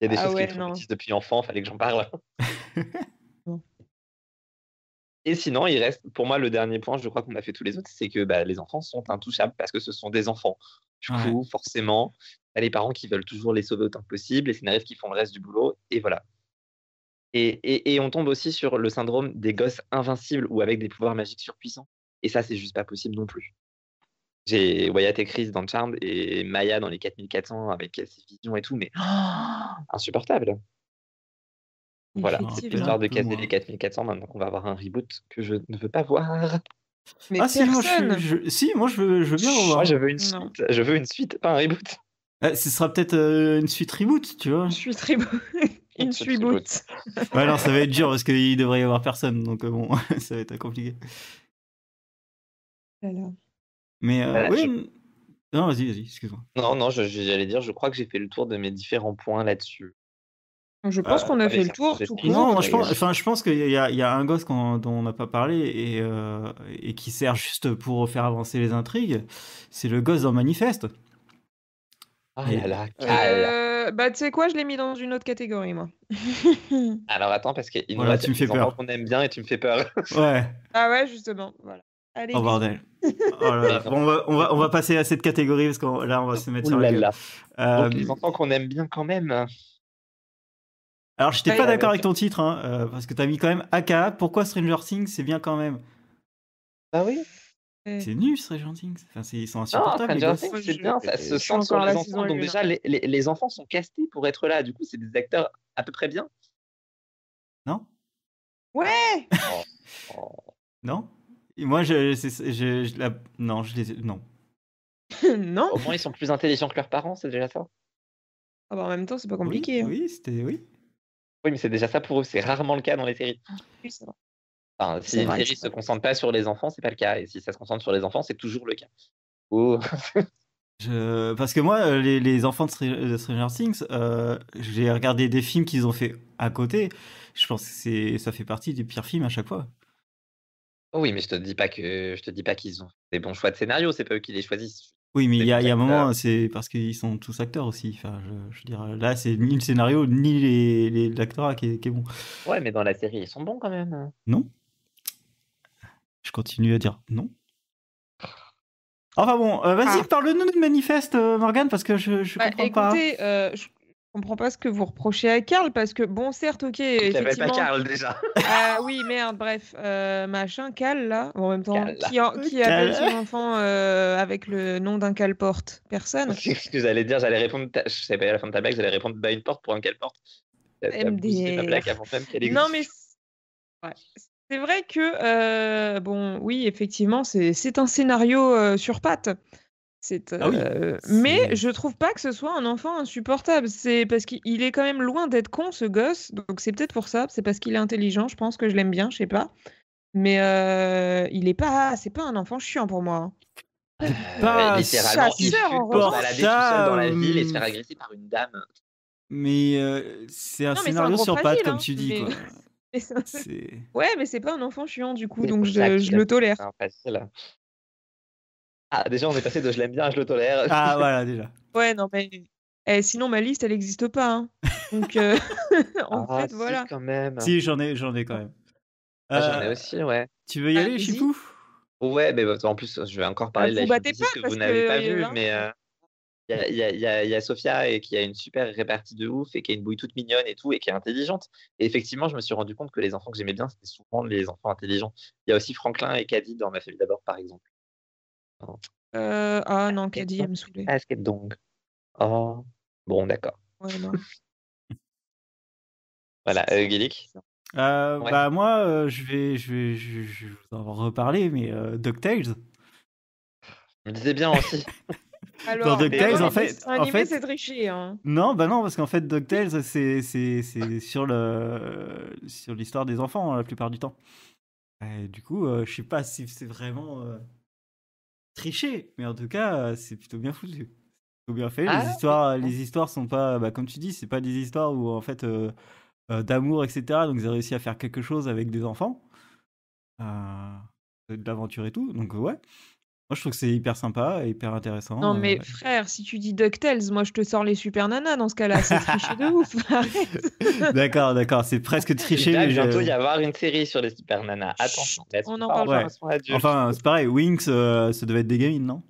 Speaker 3: il y a des
Speaker 2: Ah
Speaker 3: choses
Speaker 2: ouais,
Speaker 3: qui me
Speaker 2: non.
Speaker 3: traumatisent depuis enfant, fallait que j'en parle. <laughs> Et sinon, il reste, pour moi, le dernier point, je crois qu'on a fait tous les autres, c'est que bah, les enfants sont intouchables parce que ce sont des enfants. Du
Speaker 1: Ouais.
Speaker 3: coup, forcément, t'as les parents qui veulent toujours les sauver autant que possible, les scénaristes qui font le reste du boulot, et voilà. Et, et, et on tombe aussi sur le syndrome des gosses invincibles ou avec des pouvoirs magiques surpuissants. Et ça, c'est juste pas possible non plus. J'ai Wyatt et Chris dans Charmed et Maya dans les 4400 avec ses visions et tout, mais <gasps> insupportable. Voilà, c'est
Speaker 2: Effectivement.
Speaker 3: histoire de caser
Speaker 1: moins.
Speaker 3: les 4400 maintenant qu'on va avoir un reboot que je ne veux pas voir.
Speaker 2: Mais
Speaker 1: ah si, moi je, si, moi je veux, je veux bien revoir.
Speaker 3: Moi, je veux une
Speaker 2: Non.
Speaker 3: suite. Je veux une suite, pas un reboot.
Speaker 1: Euh, ce sera peut-être euh, une suite reboot, tu vois.
Speaker 2: Suis très beau. Une
Speaker 3: Une
Speaker 2: suis
Speaker 3: reboot.
Speaker 2: boot. <laughs>
Speaker 1: Ouais, non, ça va être dur parce qu'il devrait y avoir personne, donc euh, bon, <laughs> ça va être compliqué.
Speaker 2: Voilà.
Speaker 1: Mais euh,
Speaker 3: Voilà,
Speaker 1: oui,
Speaker 3: je-
Speaker 1: non, vas-y, vas-y, excuse-moi.
Speaker 3: Non, non, je- j'allais dire, je crois que j'ai fait le tour de mes différents points là-dessus.
Speaker 2: Je pense
Speaker 3: Ah,
Speaker 2: qu'on a
Speaker 3: allez,
Speaker 2: fait le tour tout court.
Speaker 1: Non, moi, je pense, enfin, je pense qu'il y a, il y a un gosse dont on n'a pas parlé et, euh, et qui sert juste pour faire avancer les intrigues. C'est le gosse dans Manifeste.
Speaker 3: Ah
Speaker 1: Et-
Speaker 3: là là.
Speaker 2: Euh, bah, tu sais quoi, je l'ai mis dans une autre catégorie, moi. <laughs>
Speaker 3: Alors attends, parce qu'il
Speaker 1: Voilà,
Speaker 3: nous
Speaker 1: tu me fais peur.
Speaker 3: qu'on aime bien et tu me fais peur.
Speaker 1: Ouais,
Speaker 2: ah ouais, justement. Voilà. Allez,
Speaker 1: oh bordel. Oh là là. Bon, on, va, on, va, on va passer à cette catégorie parce que là, on va se mettre sur la gueule. Euh,
Speaker 3: Donc les enfants qu'on aime bien quand même.
Speaker 1: alors, j'étais
Speaker 2: Ouais,
Speaker 1: pas d'accord avec ton titre, hein, euh, parce que t'as mis quand même AKA. Pourquoi Stranger Things C'est bien quand même?
Speaker 3: Ah oui.
Speaker 1: C'est nul, Stranger Things. Enfin, c'est- ils sont insupportables, les
Speaker 3: Stranger. Things, c'est
Speaker 2: je-
Speaker 3: bien, ça
Speaker 2: je
Speaker 3: se sent sur les enfants. Donc déjà, les, les- les enfants sont castés pour être là. Du coup, c'est des acteurs à peu près bien.
Speaker 1: Non?
Speaker 2: Ouais
Speaker 3: Oh.
Speaker 1: Non? Moi, je, c'est- je, je- la- non, je les ai- non. <laughs>
Speaker 2: Non
Speaker 3: Au moins, ils sont plus intelligents que leurs parents, c'est déjà ça.
Speaker 2: ah bah, En même temps, c'est pas
Speaker 1: Oui,
Speaker 2: compliqué. hein.
Speaker 1: Oui, c'était oui.
Speaker 3: Oui, mais c'est déjà ça pour eux. C'est rarement le cas dans les séries.
Speaker 2: Oui, c'est vrai.
Speaker 3: Enfin, si une série se
Speaker 2: vrai.
Speaker 3: concentre pas sur les enfants, c'est pas le cas. Et si ça se concentre sur les enfants, c'est toujours le cas. Oh. <laughs>
Speaker 1: Je- Parce que moi, euh, les, les enfants de Str- de Stranger Things, euh, j'ai regardé des films qu'ils ont fait à côté. Je pense que c'est, ça fait partie des pires films à chaque fois.
Speaker 3: Oh oui, mais je te dis pas que je te dis pas qu'ils ont des bons choix de scénario. C'est pas eux qui les choisissent.
Speaker 1: Oui, mais il y a,
Speaker 3: bons
Speaker 1: il y a un moment,
Speaker 3: acteurs.
Speaker 1: c'est parce qu'ils sont tous acteurs aussi. Enfin, je, je veux dire, là, c'est ni le scénario, ni les, les- l'acteur qui est, qui est bon.
Speaker 3: Ouais, mais dans la série, ils sont bons quand même.
Speaker 1: Non Je continue à dire non. Enfin bon, euh, vas-y,
Speaker 2: Ah.
Speaker 1: parle-nous de manifeste, euh, Morgane, parce que je, je
Speaker 2: Bah,
Speaker 1: comprends pas.
Speaker 2: écoutez, euh, je comprends pas ce que vous reprochez à Karl parce que bon, certes, ok,
Speaker 3: Il s'appelle pas. Karl déjà.
Speaker 2: Ah oui, merde, bref, euh, machin, Cal là, en même temps,
Speaker 3: Cal.
Speaker 2: qui, en- qui appelle son enfant euh, avec le nom d'un Cal porte Personne. <laughs>
Speaker 3: C'est ce que j'allais dire? J'allais répondre. ta- Je savais pas à la fin de ta blague. J'allais répondre bah une porte pour un quelle porte. T'as- t'as boosté ma
Speaker 2: MDR.
Speaker 3: blague avant même qu'elle existe.
Speaker 2: Non mais ouais. C'est vrai que, euh, bon, oui, effectivement, c'est c'est un scénario euh, sur pattes. C'est,
Speaker 1: Ah oui,
Speaker 2: euh, mais je trouve pas que ce soit un enfant insupportable. C'est parce qu'il il est quand même loin d'être con, ce gosse. Donc c'est peut-être pour ça. C'est parce qu'il est intelligent. Je pense que je l'aime bien. Je sais pas. Mais euh, il est pas. C'est pas un enfant chiant pour moi. hein.
Speaker 1: Pas
Speaker 3: Euh, littéralement, il se balader tout seul dans la ville et se faire agresser par une dame.
Speaker 1: Mais euh, c'est un
Speaker 2: Non, mais c'est un
Speaker 1: scénario
Speaker 2: gros
Speaker 1: sur pattes, comme
Speaker 2: hein,
Speaker 1: tu dis.
Speaker 2: mais-
Speaker 1: Quoi. <laughs>
Speaker 2: Mais un- Ouais, mais c'est pas un enfant chiant du coup.
Speaker 3: C'est
Speaker 2: Donc
Speaker 3: ça
Speaker 2: je, je le tolère.
Speaker 3: Ah, déjà, on est passé de je l'aime bien à je le tolère.
Speaker 1: Ah, <laughs> voilà, déjà.
Speaker 2: Ouais, non, mais. eh, sinon, ma liste, elle n'existe pas. hein. Donc, euh, <laughs> en
Speaker 3: Ah,
Speaker 2: fait,
Speaker 3: si,
Speaker 2: voilà.
Speaker 3: quand même.
Speaker 1: Si, j'en ai, j'en ai quand même.
Speaker 3: Ah, J'en ai
Speaker 1: Euh,
Speaker 3: aussi, ouais.
Speaker 1: Tu veux y
Speaker 2: Ah,
Speaker 1: aller. Chipou?
Speaker 3: Ouais, mais bah, en plus, je vais encore parler
Speaker 2: vous
Speaker 3: de la
Speaker 2: pas,
Speaker 3: que
Speaker 2: parce
Speaker 3: vous n'avez pas vu,
Speaker 2: là,
Speaker 3: mais euh, y, y y il y a Sophia et qui a une super répartie de ouf et qui a une bouille toute mignonne et tout et qui est intelligente. Et effectivement, je me suis rendu compte que les enfants que j'aimais bien, c'était souvent les enfants intelligents. Il y a aussi Franklin et Caddy dans Ma famille d'abord, par exemple.
Speaker 2: Euh, Ah non, Caddy, elle me saoulait.
Speaker 3: Basket Dong. Oh, bon, d'accord.
Speaker 2: Ouais, non. <laughs>
Speaker 3: Voilà, euh, Guilic.
Speaker 1: Euh,
Speaker 3: Ouais.
Speaker 1: Bah moi, euh, je vais, je vais, je, je vais vous en reparler, mais euh, DuckTales.
Speaker 3: Je me disais bien aussi. <laughs>
Speaker 2: Alors,
Speaker 1: DuckTales,
Speaker 2: vraiment,
Speaker 1: en fait- en fait-
Speaker 2: c'est triché. Hein.
Speaker 1: Non, bah non, parce qu'en fait, DuckTales, c'est, c'est, c'est sur le, sur l'histoire des enfants la plupart du temps. Et du coup, euh, je sais pas si c'est vraiment triché, mais en tout cas, euh, c'est plutôt bien foutu. Plutôt bien fait.
Speaker 3: Ah,
Speaker 1: les histoires, les histoires sont pas, bah, comme tu dis, c'est pas des histoires où en fait euh, euh, d'amour, etc. Donc ils ont réussi à faire quelque chose avec des enfants, euh, de l'aventure et tout. Donc ouais, moi je trouve que c'est hyper sympa, et hyper intéressant.
Speaker 2: Non, mais
Speaker 1: euh,
Speaker 2: frère, si tu dis DuckTales, moi, je te sors les super nanas dans ce cas-là. C'est triché de ouf. <laughs> Arrête.
Speaker 1: D'accord, d'accord, c'est presque triché.
Speaker 3: Il va bientôt y avoir une série sur les Super Nanas. Attention.
Speaker 2: on en parle
Speaker 3: adulte.
Speaker 1: Enfin, c'est pareil, Wings, euh, ça devait être des gamines, non?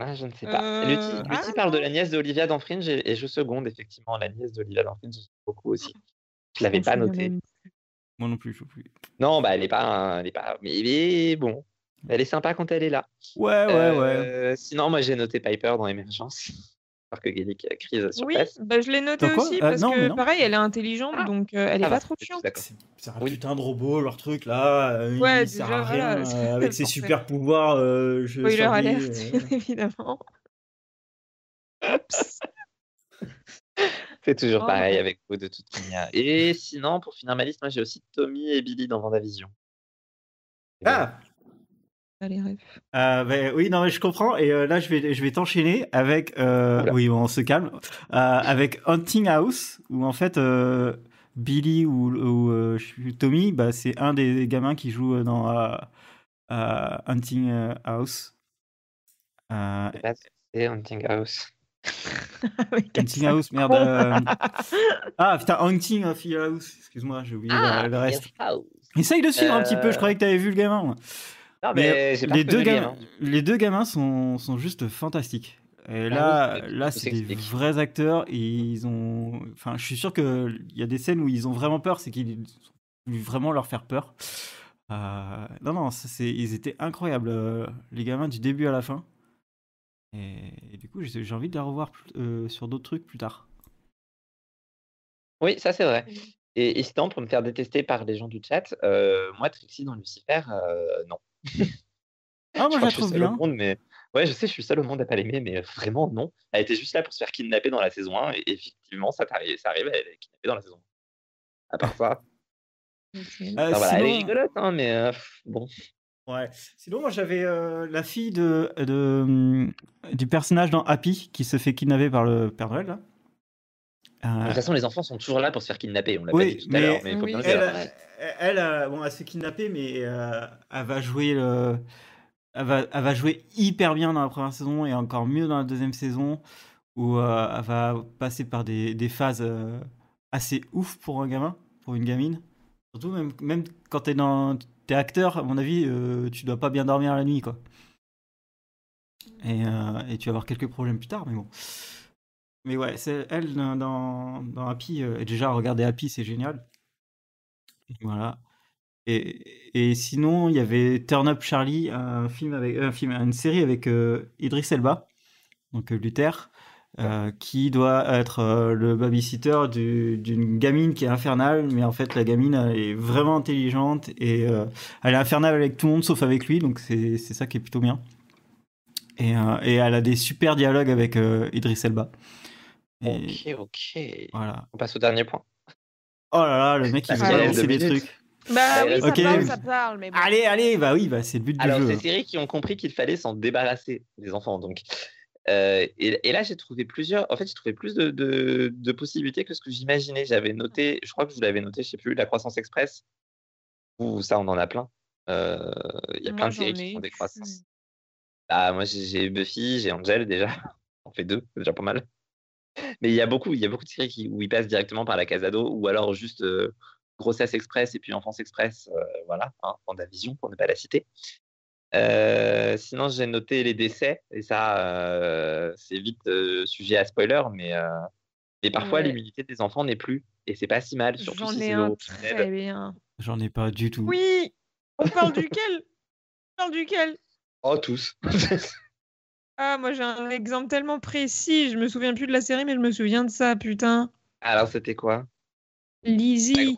Speaker 3: Ah, je ne sais pas.
Speaker 2: Euh,
Speaker 3: Lutti, Lutti
Speaker 2: ah,
Speaker 3: parle de la nièce d'Olivia dans Fringe et, et je seconde effectivement la nièce d'Olivia dans Fringe, beaucoup aussi. Je l'avais pas noté.
Speaker 1: Moi non plus, je sais plus.
Speaker 3: Non, bah elle est pas, un- elle est pas, mais, mais bon, elle est sympa quand elle est là.
Speaker 1: Ouais, ouais, ouais.
Speaker 3: Euh, Sinon, moi j'ai noté Piper dans Emergence. <laughs> Alors que Gaelic euh, crise sur
Speaker 2: Oui,
Speaker 3: place.
Speaker 2: bah, je l'ai noté aussi
Speaker 1: Euh,
Speaker 2: parce
Speaker 1: non,
Speaker 2: que pareil, elle est intelligente,
Speaker 3: Ah.
Speaker 2: donc euh, elle est
Speaker 3: Ah
Speaker 2: pas
Speaker 3: bah,
Speaker 2: trop chiante.
Speaker 1: C'est c'est un
Speaker 3: Oui.
Speaker 1: putain de robot, leur truc là. euh,
Speaker 2: Ouais,
Speaker 1: il sert
Speaker 2: déjà,
Speaker 1: à rien.
Speaker 2: voilà,
Speaker 1: euh, avec <laughs> ses super pouvoirs, euh, je
Speaker 2: Spoiler alerte,
Speaker 1: euh,
Speaker 2: bien <laughs> évidemment.
Speaker 3: C'est toujours
Speaker 2: Oh.
Speaker 3: pareil avec vous de toute manière. Et sinon, pour finir ma liste, moi j'ai aussi Tommy et Billy dans Vendavision.
Speaker 1: Ah Euh, ben, oui, non, mais je comprends. Et euh, là, je vais, je vais t'enchaîner avec. euh, oui, on se calme. Euh, avec Hunting House, où en fait, euh, Billy ou, euh, Tommy, bah, c'est un des gamins qui joue dans euh, euh, Hunting House. Euh,
Speaker 3: c'est Hunting House. <laughs>
Speaker 1: Hunting House, merde. euh, <laughs> Ah, putain, Hunting of Hill House. Excuse-moi, j'ai oublié le- le, reste. Essaye de suivre un petit peu, je croyais que t'avais vu le gamin. moi.
Speaker 3: Non,
Speaker 1: Mais
Speaker 3: mais, j'ai pas
Speaker 1: les, deux gamins,
Speaker 3: gamin.
Speaker 1: les deux gamins sont, sont juste fantastiques. Et
Speaker 3: Ah
Speaker 1: là,
Speaker 3: oui,
Speaker 1: là c'est des vrais acteurs et ils ont. Enfin, je suis sûr qu'il y a des scènes où ils ont vraiment peur, c'est qu'ils ont vraiment leur faire peur. Euh, non, non, ça, ils étaient incroyables, euh, les gamins du début à la fin. Et, et du coup, j'ai, envie de les revoir plus- euh, sur d'autres trucs plus tard.
Speaker 3: Oui, ça c'est vrai. Et, et sinon, pour me faire détester par les gens du chat, moi, Trixie dans Lucifer, non. <laughs>
Speaker 1: Ah, moi, je la trouve bien.
Speaker 3: monde, mais ouais, je sais, je suis seul au monde à pas l'aimer, mais vraiment non. Elle était juste là pour se faire kidnapper dans la saison 1, et effectivement, ça, t'arrive- ça arrive, elle est kidnappée dans la saison 1. À part ça, <laughs>
Speaker 2: Ok.
Speaker 1: Euh,
Speaker 3: voilà, elle est rigolote, hein, mais euh, bon.
Speaker 1: Ouais. Sinon, moi, j'avais euh, la fille de, de, hum, du personnage dans Happy qui se fait kidnapper par le Père Noël. Là.
Speaker 3: De
Speaker 1: Euh,
Speaker 3: toute façon, les enfants sont toujours là pour se faire kidnapper, on l'a
Speaker 1: Oui,
Speaker 3: pas dit tout à l'heure, mais il faut
Speaker 2: Oui,
Speaker 3: bien dire.
Speaker 1: elle, elle, euh, bon, elle se fait kidnapper, mais euh, elle va jouer le. Elle va, jouer hyper bien dans la première saison et encore mieux dans la deuxième saison où euh, elle va passer par des, phases euh, assez ouf pour un gamin, pour une gamine. Surtout même, quand t'es dans acteur, à mon avis, tu dois pas bien dormir la nuit quoi. Et, tu vas avoir quelques problèmes plus tard, mais bon. Mais ouais, c'est elle dans, Happy. déjà, regarder Happy, c'est génial. Voilà. Et, et sinon, il y avait Turn Up Charlie, un film avec, un film, une série avec euh, Idris Elba, donc euh, Luther, euh, qui doit être euh, le babysitter du- d'une gamine qui est infernale, mais en fait la gamine elle est vraiment intelligente et euh, elle est infernale avec tout le monde sauf avec lui, donc c'est c'est ça qui est plutôt bien. Et, euh, et elle a des super dialogues avec euh, Idris Elba. Et
Speaker 3: Ok, ok.
Speaker 1: voilà.
Speaker 3: On passe au dernier point.
Speaker 1: Oh là là, le mec il veut balancer
Speaker 3: deux
Speaker 1: des trucs.
Speaker 2: Bah oui, ça parle, ça parle, mais bon.
Speaker 1: Allez, allez, bah oui, bah c'est le but du
Speaker 3: Alors,
Speaker 1: jeu.
Speaker 3: ces
Speaker 1: hein.
Speaker 3: séries qui ont compris qu'il fallait s'en débarrasser des enfants. Donc, Euh, et, et là, j'ai trouvé plusieurs. En fait, j'ai trouvé plus de, de- de possibilités que ce que j'imaginais. J'avais noté, je crois que je vous l'avais noté, je sais plus, la croissance express. Ou ça, on en a plein. Euh, Il y a
Speaker 2: Moi,
Speaker 3: plein de séries qui font des croissances. Ah, moi, j'ai j'ai Buffy, j'ai Angel déjà. On fait deux, c'est déjà pas mal. Mais il y a beaucoup, il y a beaucoup de séries qui, où ils passent directement par la Casado ou alors juste euh, Grossesse Express et puis Enfance Express. euh, voilà, hein, Vision pour ne pas la citer. Euh, sinon, j'ai noté les décès et ça, euh, c'est vite euh, sujet à spoiler, mais, euh, mais parfois
Speaker 2: Ouais.
Speaker 3: l'immunité des enfants n'est plus et c'est pas si mal, surtout
Speaker 2: J'en
Speaker 3: si
Speaker 2: ai
Speaker 3: c'est
Speaker 2: un très bien.
Speaker 1: J'en ai pas du tout.
Speaker 2: Oui On parle duquel? On parle duquel?
Speaker 3: Oh, tous. <laughs>
Speaker 2: Ah, moi j'ai un exemple tellement précis. Je me souviens plus de la série, mais je me souviens de ça, putain.
Speaker 3: Alors, c'était quoi?
Speaker 2: Lizzie.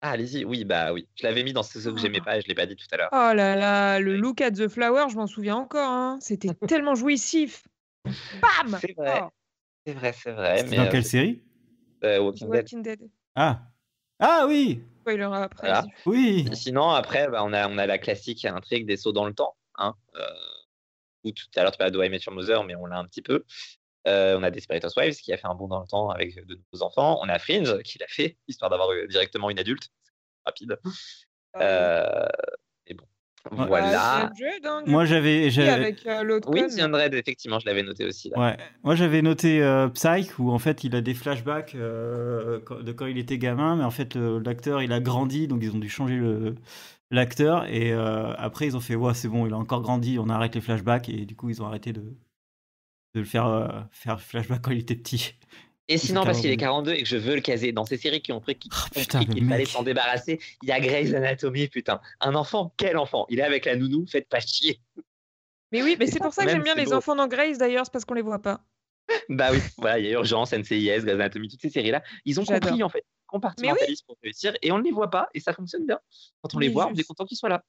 Speaker 3: Ah, Lizzie, oui, bah oui. Je l'avais mis dans ce que j'aimais pas et je l'ai pas dit tout à l'heure.
Speaker 2: Oh là là, le look at the flower, je m'en souviens encore. hein. C'était <laughs> tellement jouissif. Bam
Speaker 3: C'est vrai.
Speaker 2: Oh,
Speaker 3: C'est vrai, c'est vrai. Mais
Speaker 1: dans
Speaker 3: euh,
Speaker 1: quelle série?
Speaker 3: euh, Walking Dead.
Speaker 2: Walking Dead.
Speaker 1: Ah Ah oui
Speaker 2: Spoiler après.
Speaker 3: Voilà.
Speaker 1: Oui
Speaker 3: Sinon, après, bah, on, a, on a la classique intrigue des sauts dans le temps. Hein, euh, où tout à l'heure, tu parlais de I Met Your Mother, mais on l'a un petit peu. Euh, on a Desperate Housewives qui a fait un bond dans le temps avec de nouveaux enfants. On a Fringe qui l'a fait, histoire d'avoir euh, directement une adulte. Rapide. Euh, et bon,
Speaker 1: Ouais.
Speaker 3: voilà.
Speaker 2: Ah, dingue.
Speaker 1: Moi j'avais.
Speaker 2: Avec euh, l'autre
Speaker 3: Oui, Red, effectivement, je l'avais noté aussi. Là.
Speaker 1: Ouais, moi j'avais noté euh, Psych où en fait il a des flashbacks euh, de quand il était gamin, mais en fait l'acteur il a grandi donc ils ont dû changer le l'acteur et euh, après ils ont fait ouais c'est bon il a encore grandi on arrête les flashbacks et du coup ils ont arrêté de de le faire euh, faire flashback quand il était petit.
Speaker 3: Et sinon, parce qu'il est
Speaker 1: 42.
Speaker 3: 42 et que je veux le caser dans ces séries qui ont pris qui
Speaker 1: Oh,
Speaker 3: ont
Speaker 1: putain,
Speaker 3: compris
Speaker 1: le
Speaker 3: qu'il fallait s'en débarrasser, il y a Grey's Anatomy, putain. Un enfant, quel enfant? Il est avec la nounou, faites pas chier.
Speaker 2: Mais oui, mais c'est pour ça que j'aime bien les
Speaker 3: beau.
Speaker 2: enfants dans Grace d'ailleurs, c'est parce qu'on les voit pas.
Speaker 3: Bah oui, voilà, il y a Urgence, NCIS, Grey's Anatomy, toutes ces séries-là, ils ont compris en fait, compartimentalisent pour réussir et on ne les voit pas et ça fonctionne bien. Quand on les
Speaker 2: Oui,
Speaker 3: voit, on est content qu'ils soient là.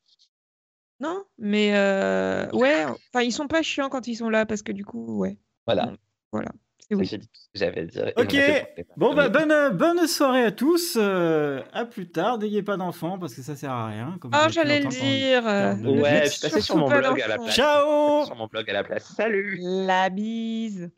Speaker 2: Non, mais euh, ouais, enfin ils sont pas chiants quand ils sont là parce que du coup, ouais,
Speaker 3: Voilà,
Speaker 2: voilà, oui.
Speaker 3: j'ai dit tout ce que j'avais à dire.
Speaker 1: Ok. Bon bah bonne bonne soirée à tous. euh, à plus tard. N'ayez pas d'enfants parce que ça sert à rien. Comme
Speaker 2: Oh, j'allais le dire.
Speaker 3: Ouais, je suis passé sur mon blog à la place.
Speaker 1: Ciao
Speaker 3: Sur mon blog à la place. Salut
Speaker 2: La bise.